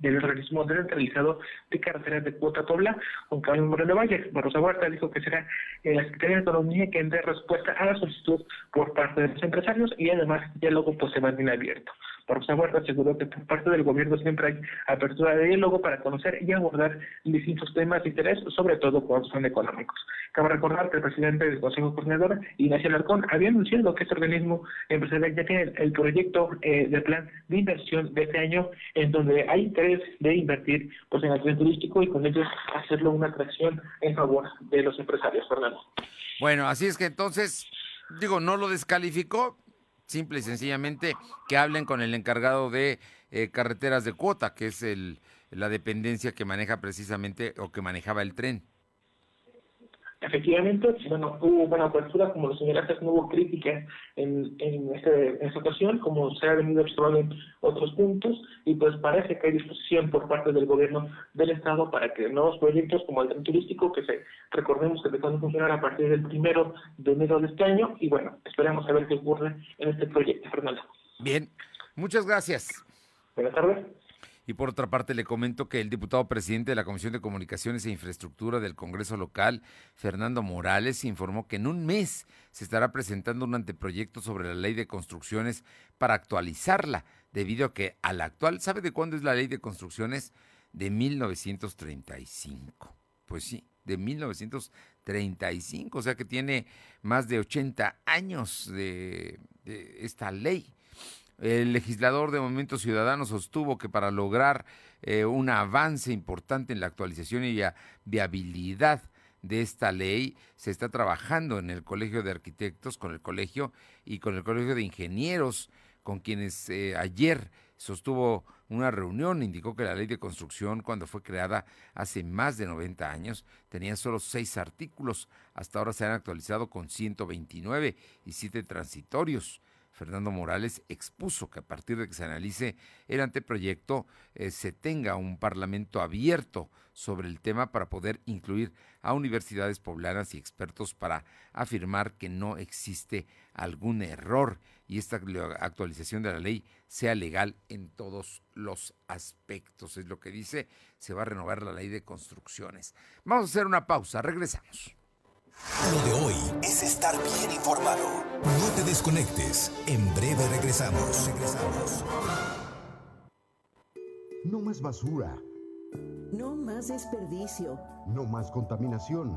del organismo descentralizado de carreteras de Cuota Puebla, con Carlos Moreno Valle. Barroso Huerta dijo que será la Secretaría de Economía quien dé respuesta a la solicitud por parte de los empresarios y además el diálogo pues se mantiene abierto. Barroso Huerta aseguró que por parte del gobierno siempre hay apertura de diálogo para conocer y abordar distintos temas de interés, sobre todo cuando son económicos. Cabe recordar que el presidente del Consejo Coordinador, Ignacio Alarcón, había anunciado que este organismo empresarial ya tiene el proyecto eh, de plan de inversión de este año, en donde hay interés de invertir pues, en el tren turístico y con ello hacerlo una atracción en favor de los empresarios, Fernando. Bueno, así es que entonces, digo, no lo descalificó, simple y sencillamente que hablen con el encargado de eh, carreteras de cuota, que es el, la dependencia que maneja precisamente o que manejaba el tren. Efectivamente, bueno, hubo buena apertura, como lo señalaste, no hubo crítica en, en, este, en esta ocasión, como se ha venido observando en otros puntos, y pues parece que hay disposición por parte del gobierno del Estado para que nuevos proyectos como el tren turístico, que se recordemos que empezaron a funcionar a partir del primero de enero de este año, y bueno, esperamos a ver qué ocurre en este proyecto, Fernando. Bien, muchas gracias. Buenas tardes. Y por otra parte, le comento que el diputado presidente de la Comisión de Comunicaciones e Infraestructura del Congreso local, Fernando Morales, informó que en un mes se estará presentando un anteproyecto sobre la ley de construcciones para actualizarla, debido a que a la actual, ¿sabe de cuándo es la ley de construcciones? De 1935. Pues sí, de 1935, o sea que tiene más de 80 años de, de esta ley. El legislador de Movimiento Ciudadano sostuvo que para lograr eh, un avance importante en la actualización y la viabilidad de esta ley, se está trabajando en el Colegio de Arquitectos, con el Colegio y con el Colegio de Ingenieros, con quienes eh, ayer sostuvo una reunión, indicó que la ley de construcción, cuando fue creada hace más de 90 años, tenía solo seis artículos. Hasta ahora se han actualizado con 129 y siete transitorios. Fernando Morales expuso que a partir de que se analice el anteproyecto eh, se tenga un parlamento abierto sobre el tema para poder incluir a universidades poblanas y expertos para afirmar que no existe algún error y esta actualización de la ley sea legal en todos los aspectos. Es lo que dice, se va a renovar la ley de construcciones. Vamos a hacer una pausa, regresamos. Lo de hoy es estar bien informado. No te desconectes. En breve regresamos. Regresamos. No más basura. No más desperdicio. No más contaminación.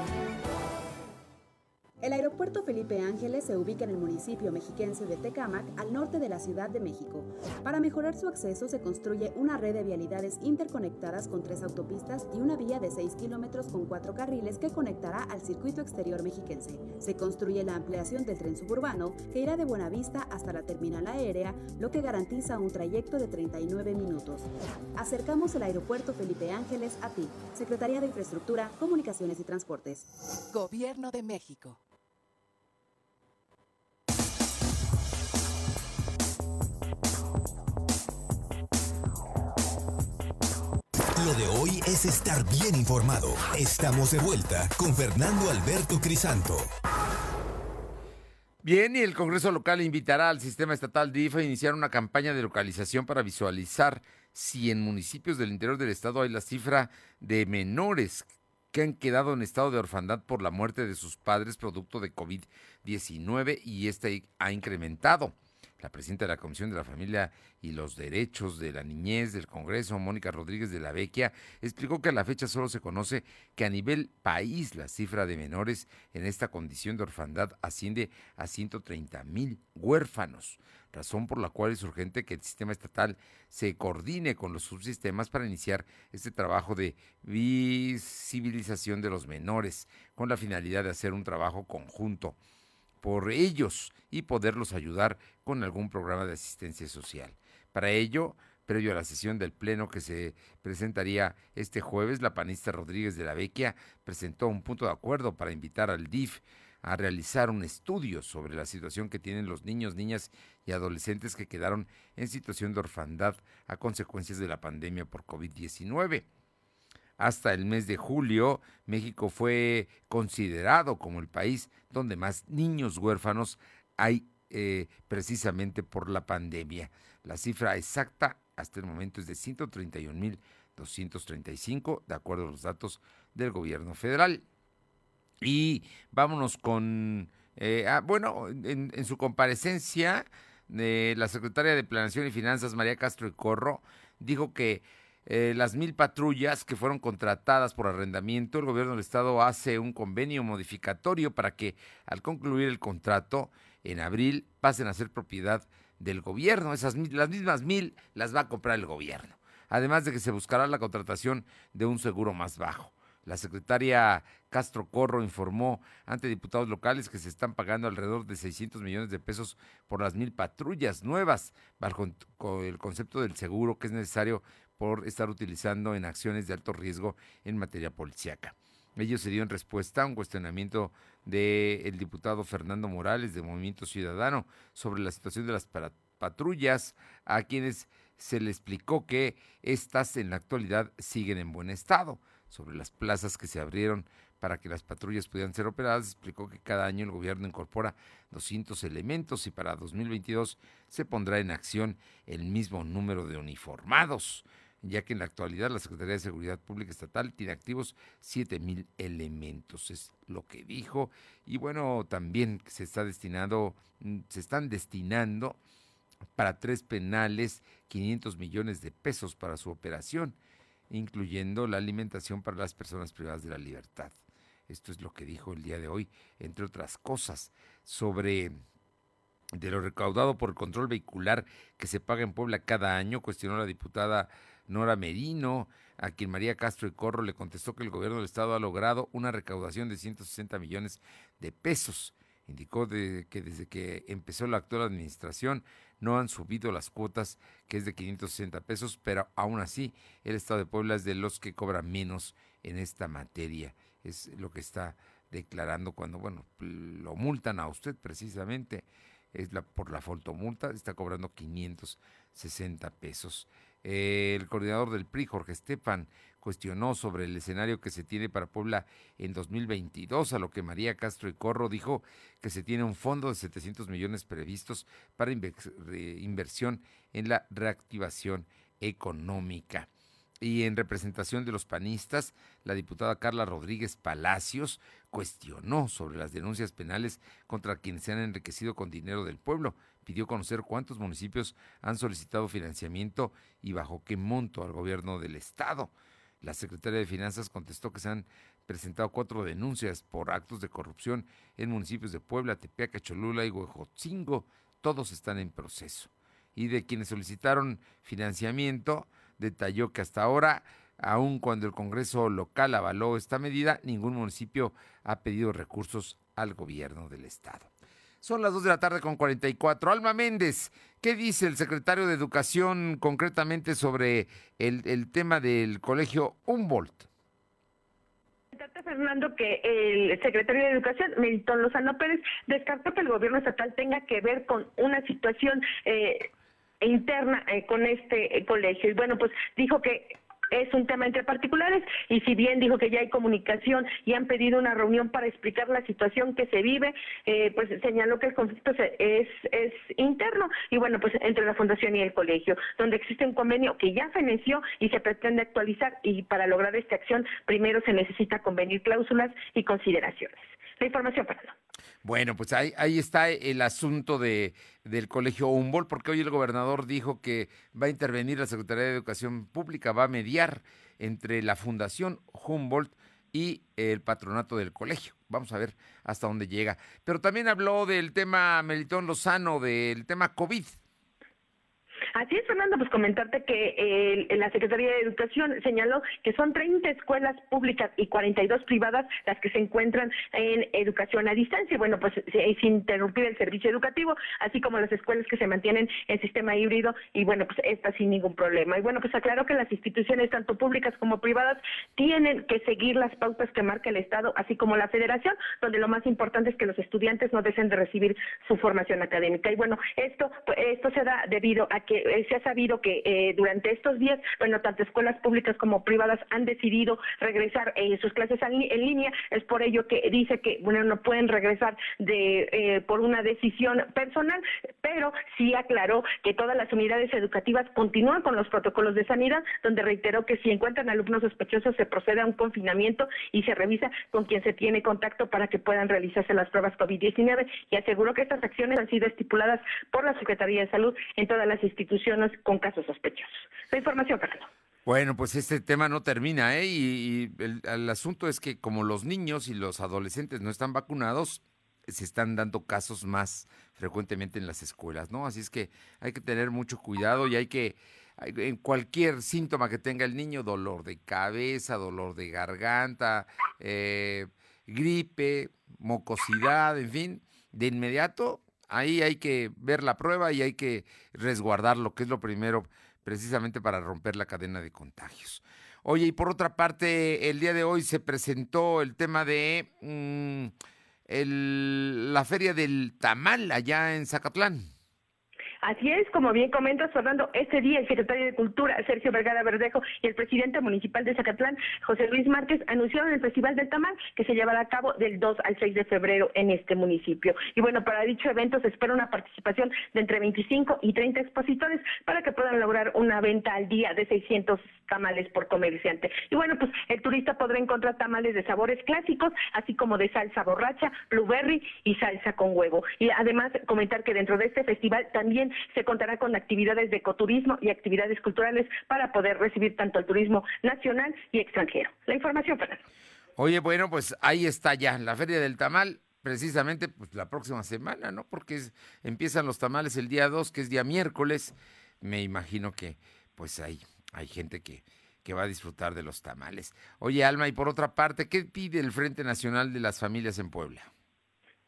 El aeropuerto Felipe Ángeles se ubica en el municipio mexiquense de Tecámac, al norte de la Ciudad de México. Para mejorar su acceso se construye una red de vialidades interconectadas con tres autopistas y una vía de 6 kilómetros con cuatro carriles que conectará al circuito exterior mexiquense. Se construye la ampliación del tren suburbano que irá de Buenavista hasta la terminal aérea, lo que garantiza un trayecto de 39 minutos. Acercamos el aeropuerto Felipe Ángeles a ti, Secretaría de Infraestructura, Comunicaciones y Transportes. Gobierno de México. Lo de hoy es estar bien informado. Estamos de vuelta con Fernando Alberto Crisanto. Bien, y el Congreso local invitará al sistema estatal DIF a iniciar una campaña de localización para visualizar si en municipios del interior del estado hay la cifra de menores que han quedado en estado de orfandad por la muerte de sus padres producto de COVID-19 y este ha incrementado. La presidenta de la Comisión de la Familia y los Derechos de la Niñez del Congreso, Mónica Rodríguez de la Vecchia, explicó que a la fecha solo se conoce que a nivel país la cifra de menores en esta condición de orfandad asciende a 130 mil huérfanos, razón por la cual es urgente que el sistema estatal se coordine con los subsistemas para iniciar este trabajo de visibilización de los menores, con la finalidad de hacer un trabajo conjunto por ellos y poderlos ayudar con algún programa de asistencia social. Para ello, previo a la sesión del Pleno que se presentaría este jueves, la panista Rodríguez de la Vecchia presentó un punto de acuerdo para invitar al DIF a realizar un estudio sobre la situación que tienen los niños, niñas y adolescentes que quedaron en situación de orfandad a consecuencias de la pandemia por COVID-19 hasta el mes de julio, México fue considerado como el país donde más niños huérfanos hay eh, precisamente por la pandemia. La cifra exacta hasta el momento es de 131.235, de acuerdo a los datos del gobierno federal. Y vámonos con, eh, ah, bueno, en, su comparecencia, eh, la secretaria de Planeación y Finanzas, María Castro y Corro, dijo que eh, las mil patrullas que fueron contratadas por arrendamiento, el gobierno del estado hace un convenio modificatorio para que al concluir el contrato en abril pasen a ser propiedad del gobierno. Esas las mismas mil las va a comprar el gobierno. Además de que se buscará la contratación de un seguro más bajo. La secretaria Castro Corro informó ante diputados locales que se están pagando alrededor de 600 millones de pesos por las mil patrullas nuevas, bajo el concepto del seguro que es necesario por estar utilizando en acciones de alto riesgo en materia policíaca. Ello se dio en respuesta a un cuestionamiento del diputado Fernando Morales de Movimiento Ciudadano sobre la situación de las patrullas, a quienes se le explicó que estas en la actualidad siguen en buen estado. Sobre las plazas que se abrieron para que las patrullas pudieran ser operadas, explicó que cada año el gobierno incorpora 200 elementos y para 2022 se pondrá en acción el mismo número de uniformados ya que en la actualidad la Secretaría de Seguridad Pública Estatal tiene activos 7 mil elementos, es lo que dijo. Y bueno, también se está destinado, mm, se están destinando para tres penales 500 millones de pesos para su operación, incluyendo la alimentación para las personas privadas de la libertad. Esto es lo que dijo el día de hoy, entre otras cosas, sobre de lo recaudado por el control vehicular que se paga en Puebla cada año, cuestionó la diputada Nora Merino, a quien María Castro y Corro le contestó que el gobierno del estado ha logrado una recaudación de 160 millones de pesos. Indicó que desde que empezó la actual administración no han subido las cuotas, que es de 560 pesos, pero aún así el estado de Puebla es de los que cobra menos en esta materia. Es lo que está declarando cuando, bueno, lo multan a usted precisamente, es la, por la fotomulta, está cobrando 560 pesos. Eh, el coordinador del PRI, Jorge Estefan, cuestionó sobre el escenario que se tiene para Puebla en 2022, a lo que María Castro y Corro dijo que se tiene un fondo de 700 millones previstos para inversión en la reactivación económica. Y en representación de los panistas, la diputada Carla Rodríguez Palacios cuestionó sobre las denuncias penales contra quienes se han enriquecido con dinero del pueblo pidió conocer cuántos municipios han solicitado financiamiento y bajo qué monto al gobierno del estado. La secretaria de Finanzas contestó que se han presentado cuatro denuncias por actos de corrupción en municipios de Puebla, Tepeaca, Cholula y Huejotzingo. Todos están en proceso. Y de quienes solicitaron financiamiento, detalló que hasta ahora, aun cuando el Congreso local avaló esta medida, ningún municipio ha pedido recursos al gobierno del estado. Son las 2 de la tarde con 44. Alma Méndez, ¿qué dice el secretario de Educación concretamente sobre el, tema del colegio Humboldt? Fernando, que el secretario de Educación, Melitón Lozano Pérez, descartó que el gobierno estatal tenga que ver con una situación eh, interna eh, con este eh, colegio. Y bueno, pues dijo que es un tema entre particulares y si bien dijo que ya hay comunicación y han pedido una reunión para explicar la situación que se vive, eh, pues señaló que el conflicto es, es interno y bueno, pues entre la fundación y el colegio, donde existe un convenio que ya feneció y se pretende actualizar y para lograr esta acción primero se necesita convenir cláusulas y consideraciones. La información, Fernando. Bueno, pues ahí, ahí está el asunto de, del colegio Humboldt, porque hoy el gobernador dijo que va a intervenir la Secretaría de Educación Pública, va a mediar entre la Fundación Humboldt y el patronato del colegio. Vamos a ver hasta dónde llega. Pero también habló del tema Melitón Lozano, del tema COVID. Así es, Fernando, pues comentarte que la Secretaría de Educación señaló que son 30 escuelas públicas y 42 privadas las que se encuentran en educación a distancia, bueno, pues sin interrumpir el servicio educativo, así como las escuelas que se mantienen en sistema híbrido y bueno, pues esta sin ningún problema. Y bueno, pues aclaró que las instituciones, tanto públicas como privadas, tienen que seguir las pautas que marca el Estado, así como la Federación, donde lo más importante es que los estudiantes no dejen de recibir su formación académica. Y bueno, esto, pues, esto se da debido a que eh, se ha sabido que eh, durante estos días, bueno, tanto escuelas públicas como privadas han decidido regresar eh, sus clases en, línea. Es por ello que dice que, bueno, no pueden regresar de por una decisión personal, pero sí aclaró que todas las unidades educativas continúan con los protocolos de sanidad, donde reiteró que si encuentran alumnos sospechosos se procede a un confinamiento y se revisa con quien se tiene contacto para que puedan realizarse las pruebas COVID-19 y aseguró que estas acciones han sido estipuladas por la Secretaría de Salud en todas las instituciones con casos sospechosos. La información, Fernando. Bueno, pues este tema no termina, ¿eh? Y, el, asunto es que como los niños y los adolescentes no están vacunados, se están dando casos más frecuentemente en las escuelas, ¿no? Así es que hay que tener mucho cuidado y hay que, en cualquier síntoma que tenga el niño, dolor de cabeza, dolor de garganta, eh, gripe, mocosidad, en fin, de inmediato Ahí hay que ver la prueba y hay que resguardar lo que es lo primero precisamente para romper la cadena de contagios. Oye, y por otra parte, el día de hoy se presentó el tema de mm, la feria del tamal allá en Zacatlán. Así es, como bien comentas, Fernando, este día el secretario de Cultura, Sergio Vergara Verdejo, y el presidente municipal de Zacatlán, José Luis Márquez, anunciaron el Festival del Tamal, que se llevará a cabo del 2 al 6 de febrero en este municipio. Y bueno, para dicho evento se espera una participación de entre 25 y 30 expositores para que puedan lograr una venta al día de 600 tamales por comerciante. Y bueno, pues el turista podrá encontrar tamales de sabores clásicos, así como de salsa borracha, blueberry y salsa con huevo. Y además comentar que dentro de este festival también se contará con actividades de ecoturismo y actividades culturales para poder recibir tanto el turismo nacional y extranjero. La información, Fernando. Oye, bueno, pues ahí está ya la Feria del Tamal, precisamente pues la próxima semana, ¿no? Porque empiezan los tamales el día 2, que es día miércoles. Me imagino que pues hay, hay gente que, que va a disfrutar de los tamales. Oye, Alma, y por otra parte, ¿qué pide el Frente Nacional de las Familias en Puebla?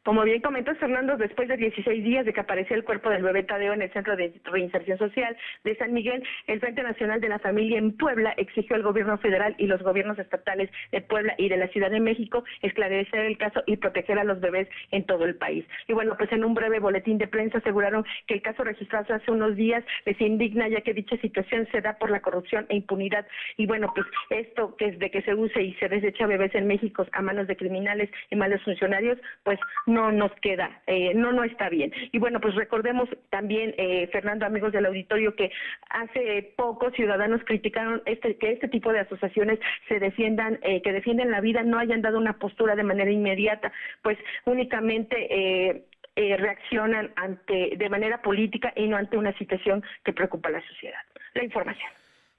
Como bien comentó Fernando, después de 16 días de que apareció el cuerpo del bebé Tadeo en el Centro de Reinserción Social de San Miguel, el Frente Nacional de la Familia en Puebla exigió al gobierno federal y los gobiernos estatales de Puebla y de la Ciudad de México esclarecer el caso y proteger a los bebés en todo el país. Y bueno, pues en un breve boletín de prensa aseguraron que el caso registrado hace unos días les indigna ya que dicha situación se da por la corrupción e impunidad. Y bueno, pues esto que es de que se use y se desecha bebés en México a manos de criminales y malos funcionarios, pues no nos queda, eh, no, no está bien. Y bueno, pues recordemos también, eh, Fernando, amigos del auditorio, que hace poco ciudadanos criticaron este, que este tipo de asociaciones se defiendan, eh, que defienden la vida, no hayan dado una postura de manera inmediata, pues únicamente reaccionan ante de manera política y no ante una situación que preocupa a la sociedad. La información.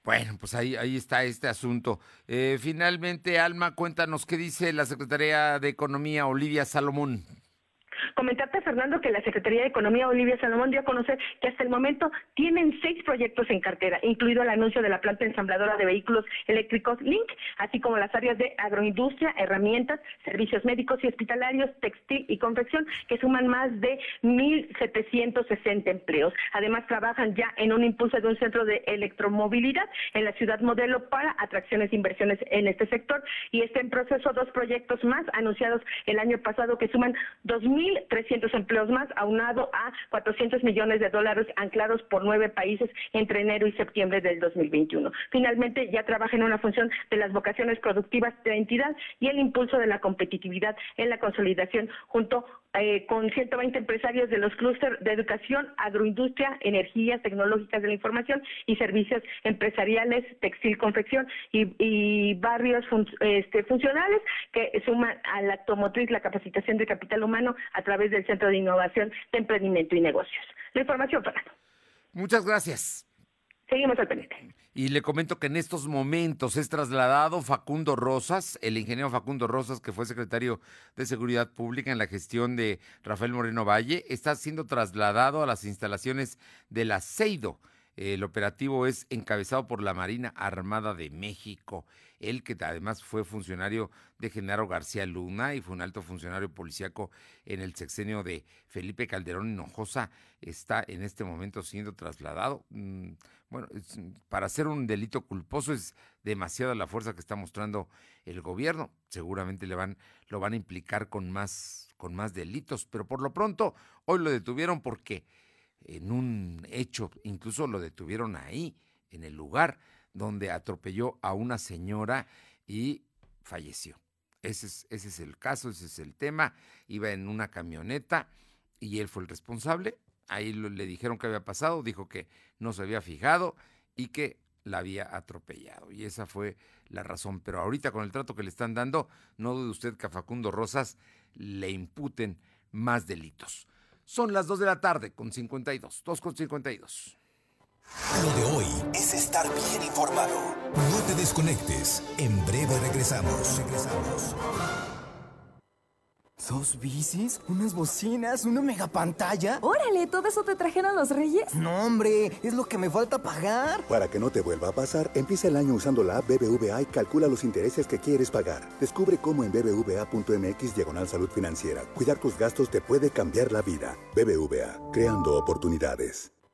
Bueno, pues ahí, ahí está este asunto. finalmente, Alma, cuéntanos qué dice la Secretaría de Economía, Olivia Salomón. Comentarte, Fernando, que la Secretaría de Economía, Olivia Salomón, dio a conocer que hasta el momento tienen seis proyectos en cartera, incluido el anuncio de la planta ensambladora de vehículos eléctricos Link, así como las áreas de agroindustria, herramientas, servicios médicos y hospitalarios, textil y confección, que suman más de 1.760 empleos. Además, trabajan ya en un impulso de un centro de electromovilidad en la ciudad modelo para atracciones e inversiones en este sector y está en proceso dos proyectos más anunciados el año pasado que suman 2.000 1.300 empleos más, aunado a 400 millones de dólares anclados por nueve países entre enero y septiembre del 2021. Finalmente, ya trabaja en una función de las vocaciones productivas de la entidad y el impulso de la competitividad en la consolidación junto eh, con 120 empresarios de los clústeres de educación, agroindustria, energías tecnológicas de la información y servicios empresariales, textil, confección y, barrios este, funcionales que suman a la automotriz la capacitación de capital humano a través del Centro de Innovación de Emprendimiento y Negocios. La información, Fernando. Muchas gracias. Seguimos al pendiente. Y le comento que en estos momentos es trasladado Facundo Rosas, el ingeniero Facundo Rosas, que fue secretario de Seguridad Pública en la gestión de Rafael Moreno Valle, está siendo trasladado a las instalaciones del Aceido. El operativo es encabezado por la Marina Armada de México. Él, que además fue funcionario de Genaro García Luna y fue un alto funcionario policíaco en el sexenio de Felipe Calderón Hinojosa, está en este momento siendo trasladado. Mm, bueno, para hacer un delito culposo es demasiada la fuerza que está mostrando el gobierno. Seguramente le van, lo van a implicar con más, con más delitos, pero por lo pronto hoy lo detuvieron porque en un hecho, incluso lo detuvieron ahí, en el lugar donde atropelló a una señora y falleció. Ese es, ese es el caso, ese es el tema. Iba en una camioneta y él fue el responsable. Ahí le dijeron que había pasado, dijo que no se había fijado y que la había atropellado. Y esa fue la razón. Pero ahorita con el trato que le están dando, no dude usted que a Facundo Rosas le imputen más delitos. Son las 2 de la tarde con 52, 2 con 52. Lo de hoy es estar bien informado. No te desconectes. En breve regresamos. Regresamos. ¿Dos bicis? ¿Unas bocinas? ¿Una megapantalla? Órale, ¿todo eso te trajeron los reyes? No, hombre, es lo que me falta pagar. Para que no te vuelva a pasar, empieza el año usando la app BBVA y calcula los intereses que quieres pagar. Descubre cómo en bbva.mx diagonal salud financiera. Cuidar tus gastos te puede cambiar la vida. BBVA, creando oportunidades.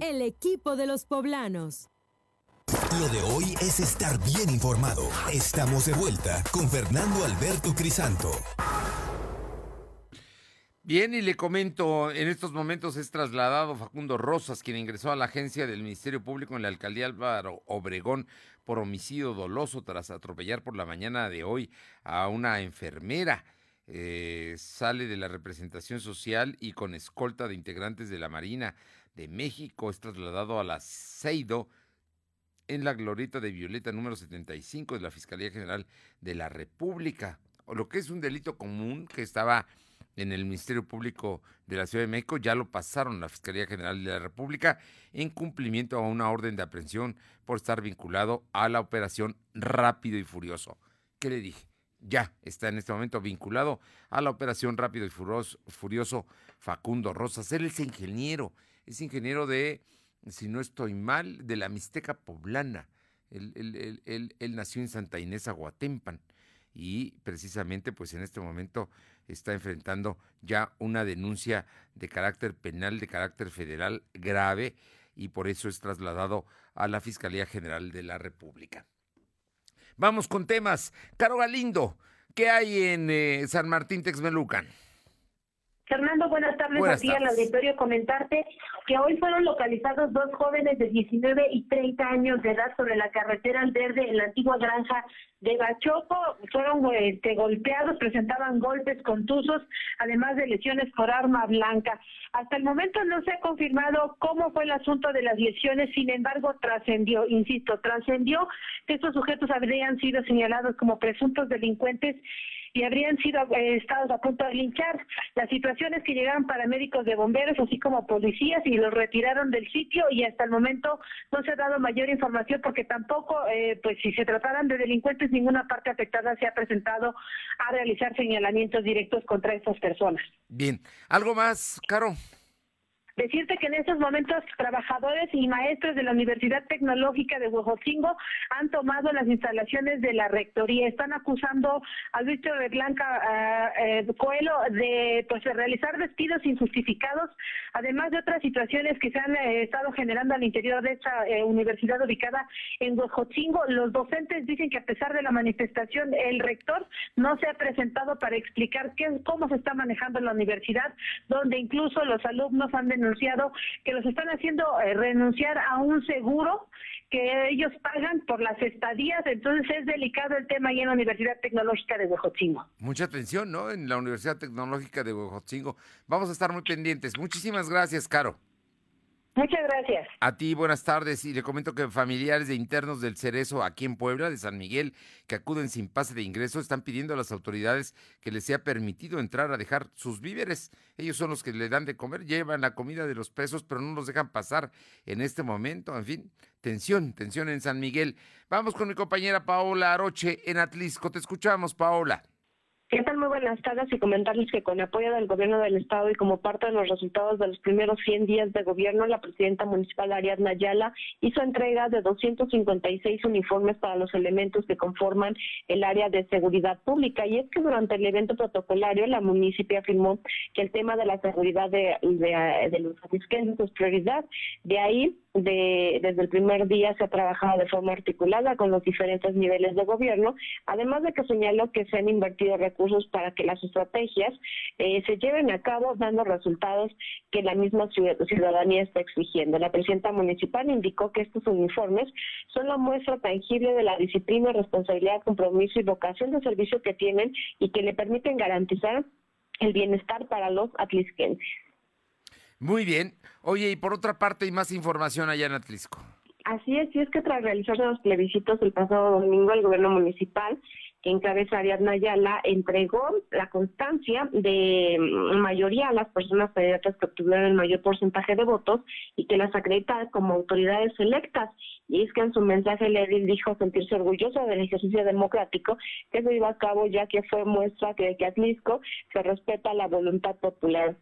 El equipo de los poblanos. Lo de hoy es estar bien informado. Estamos de vuelta con Fernando Alberto Crisanto. Bien, y le comento, en estos momentos es trasladado Facundo Rosas, quien ingresó a la agencia del Ministerio Público en la alcaldía Álvaro Obregón por homicidio doloso tras atropellar por la mañana de hoy a una enfermera. Eh, sale de la representación social y con escolta de integrantes de la Marina de México es trasladado a la Seido en la glorieta de Violeta número 75 de la Fiscalía General de la República, o lo que es un delito común que estaba en el Ministerio Público de la Ciudad de México, ya lo pasaron a la Fiscalía General de la República en cumplimiento a una orden de aprehensión por estar vinculado a la operación Rápido y Furioso. ¿Qué le dije? Ya está en este momento vinculado a la operación Rápido y Furioso, Facundo Rosas. Él es ingeniero, es ingeniero de, si no estoy mal, de la Mixteca Poblana. Él, él nació en Santa Inés, Aguatempan y precisamente pues en este momento está enfrentando ya una denuncia de carácter penal, de carácter federal grave y por eso es trasladado a la Fiscalía General de la República. Vamos con temas. Caro Galindo, ¿qué hay en eh, San Martín Texmelucan? Fernando, buenas tardes. Buenas Aquí al auditorio comentarte que hoy fueron localizados dos jóvenes de 19 y 30 años de edad sobre la carretera al verde en la antigua granja de Bachoco. Fueron este, golpeados, presentaban golpes contusos, además de lesiones por arma blanca. Hasta el momento no se ha confirmado cómo fue el asunto de las lesiones, sin embargo trascendió, insisto, trascendió que estos sujetos habrían sido señalados como presuntos delincuentes y habrían sido eh, estados a punto de linchar. La situación es que llegaron paramédicos de bomberos, así como policías, y los retiraron del sitio y hasta el momento no se ha dado mayor información porque tampoco, eh, pues si se trataran de delincuentes, ninguna parte afectada se ha presentado a realizar señalamientos directos contra estas personas. Bien, ¿algo más, Caro? Decirte que en estos momentos trabajadores y maestros de la Universidad Tecnológica de Huejotzingo han tomado las instalaciones de la rectoría. Están acusando a Luis de Blanca ah, eh, Coelho de pues de realizar despidos injustificados, además de otras situaciones que se han eh, estado generando al interior de esta eh, universidad ubicada en Huejotzingo. Los docentes dicen que a pesar de la manifestación, el rector no se ha presentado para explicar qué, cómo se está manejando la universidad, donde incluso los alumnos han denunciado que los están haciendo eh, renunciar a un seguro que ellos pagan por las estadías, entonces es delicado el tema ahí en la Universidad Tecnológica de Huejotzingo. Mucha atención, ¿no? En la Universidad Tecnológica de Huejotzingo. Vamos a estar muy pendientes. Muchísimas gracias, Caro. Muchas gracias. A ti, buenas tardes. Y le comento que familiares de internos del Cerezo aquí en Puebla, de San Miguel, que acuden sin pase de ingreso, están pidiendo a las autoridades que les sea permitido entrar a dejar sus víveres. Ellos son los que le dan de comer, llevan la comida de los pesos, pero no los dejan pasar en este momento. En fin, tensión, tensión en San Miguel. Vamos con mi compañera Paola Aroche en Atlisco. Te escuchamos, Paola. ¿Qué tal? Muy buenas tardes y comentarles que con apoyo del gobierno del estado y como parte de los resultados de los primeros 100 días de gobierno, la presidenta municipal Ariadna Ayala hizo entrega de 256 uniformes para los elementos que conforman el área de seguridad pública. Y es que durante el evento protocolario, la municipio afirmó que el tema de la seguridad de, de, de es prioridad. De ahí de, desde el primer día se ha trabajado de forma articulada con los diferentes niveles de gobierno, además de que señaló que se han invertido recursos para que las estrategias eh, se lleven a cabo dando resultados que la misma ciudadanía está exigiendo. La presidenta municipal indicó que estos uniformes son la muestra tangible de la disciplina, responsabilidad, compromiso y vocación de servicio que tienen y que le permiten garantizar el bienestar para los atlisquenses. Muy bien. Oye, y por otra parte, hay más información allá en Atlisco. Así es, y es que tras realizarse los plebiscitos el pasado domingo, el gobierno municipal, que encabeza Ariadna Ayala, entregó la constancia de mayoría a las personas candidatas que obtuvieron el mayor porcentaje de votos y que las acredita como autoridades electas. Y es que en su mensaje le dijo sentirse orgulloso del ejercicio democrático que se lleva a cabo, ya que fue muestra que, que Atlisco se respeta la voluntad popular.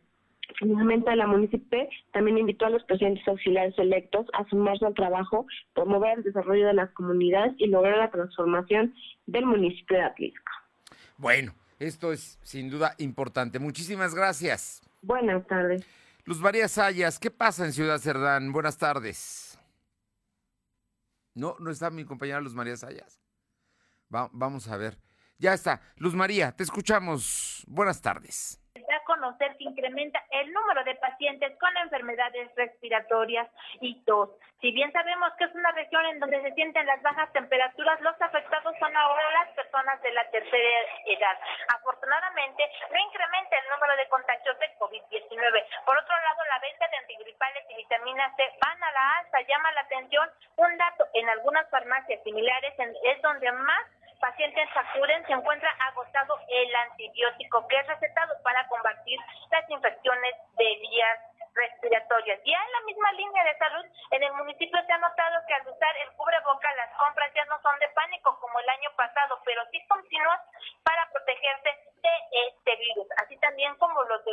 Finalmente, la municipio también invitó a los presidentes auxiliares electos a sumarse al trabajo, promover el desarrollo de las comunidades y lograr la transformación del municipio de Atlisco. Bueno, esto es sin duda importante. Muchísimas gracias. Buenas tardes. Luz María Sayas, ¿qué pasa en Ciudad Cerdán? Buenas tardes. No, no está mi compañera Luz María Sayas. vamos a ver. Ya está. Luz María, te escuchamos. Buenas tardes conocer que incrementa el número de pacientes con enfermedades respiratorias y tos. Si bien sabemos que es una región en donde se sienten las bajas temperaturas, los afectados son ahora las personas de la tercera edad. Afortunadamente, no incrementa el número de contagios de COVID-19. Por otro lado, la venta de antigripales y vitamina C van a la alza. Llama la atención un dato en algunas farmacias similares es donde más pacientes acuden, se encuentra agotado el antibiótico que es recetado para combatir las infecciones de vías respiratorias. Ya en la misma línea de salud, en el municipio se ha notado que al usar el cubreboca las compras ya no son de pánico como el año pasado, pero sí continuas para protegerse de este virus, así también como los de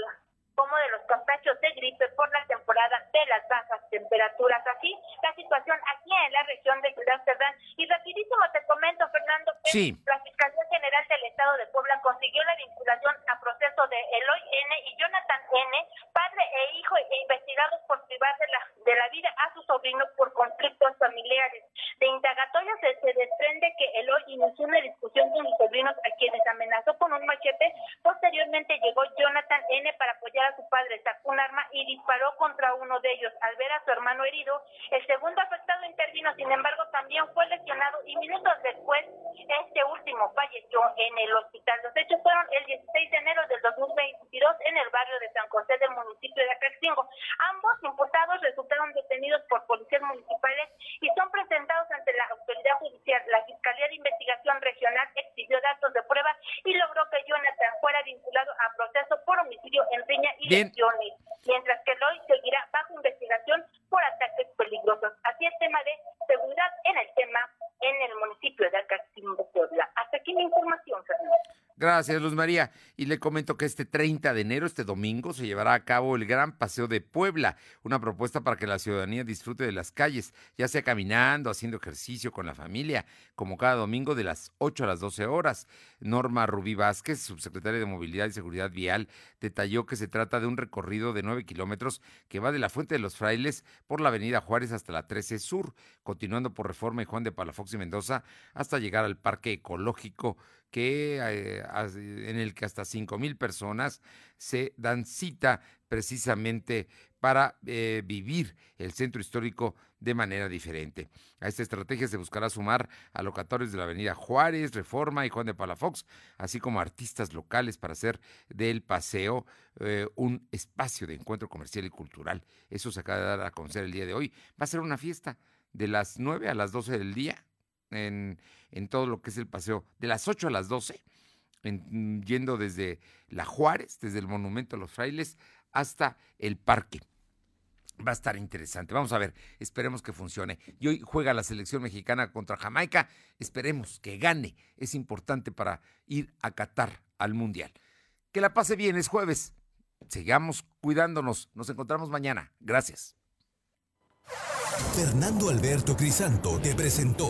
como de los contagios de gripe por la temporada de las bajas temperaturas. Así, la situación aquí en la región de Ciudad Cerdán. Y rapidísimo te comento, Fernando, que la Fiscalía General del Estado de Puebla consiguió la vinculación a proceso de Eloy N. y Jonathan N., padre e hijo, e investigados por privar de la, de la vida a su sobrino por conflictos familiares. De indagatoria se, se desprende que Eloy inició una discusión con sus sobrinos a quienes amenazó con un machete. Posteriormente llegó Jonathan N para apoyar a su padre, sacó un arma y disparó contra uno de ellos. Al ver a su hermano herido, el segundo afectado intervino, sin embargo, también fue lesionado y minutos después, este último falleció en el hospital. Los hechos fueron el 16 de enero del 2022 en el barrio de San José del municipio de Acaxingo. Ambos imputados resultaron detenidos por policías municipales y son presentados ante la autoridad judicial. La Fiscalía de Investigación Regional exigió datos de prueba y logró que Jonathan fuera vinculado a proceso por homicidio en riña y Bien. lesiones, mientras que Loy seguirá bajo investigación por ataques peligrosos. Así el tema de seguridad en el tema en el municipio de Acaximbo, Puebla. Hasta aquí mi información, Fernando. Gracias, Luz María. Y le comento que este 30 de enero, este domingo, se llevará a cabo el Gran Paseo de Puebla, una propuesta para que la ciudadanía disfrute de las calles, ya sea caminando, haciendo ejercicio con la familia, como cada domingo de las 8 a las 12 horas. Norma Rubí Vázquez, subsecretaria de Movilidad y Seguridad Vial, detalló que se trata de un recorrido de 9 kilómetros que va de la Fuente de los Frailes por la Avenida Juárez hasta la 13 Sur, continuando por Reforma y Juan de Palafox y Mendoza hasta llegar al Parque Ecológico que eh, en el que hasta 5 mil personas se dan cita precisamente para eh, vivir el centro histórico de manera diferente. A esta estrategia se buscará sumar a locatorios de la Avenida Juárez, Reforma y Juan de Palafox, así como artistas locales para hacer del paseo eh, un espacio de encuentro comercial y cultural. Eso se acaba de dar a conocer el día de hoy. Va a ser una fiesta de las 9 a las 12 del día en, todo lo que es el paseo, de las 8 a las 12, en- yendo desde la Juárez, desde el Monumento a los Frailes, hasta el parque. Va a estar interesante. Vamos a ver, esperemos que funcione. Y hoy juega la selección mexicana contra Jamaica. Esperemos que gane. Es importante para ir a Qatar al Mundial. Que la pase bien, es jueves. Sigamos cuidándonos. Nos encontramos mañana. Gracias. Fernando Alberto Crisanto te presentó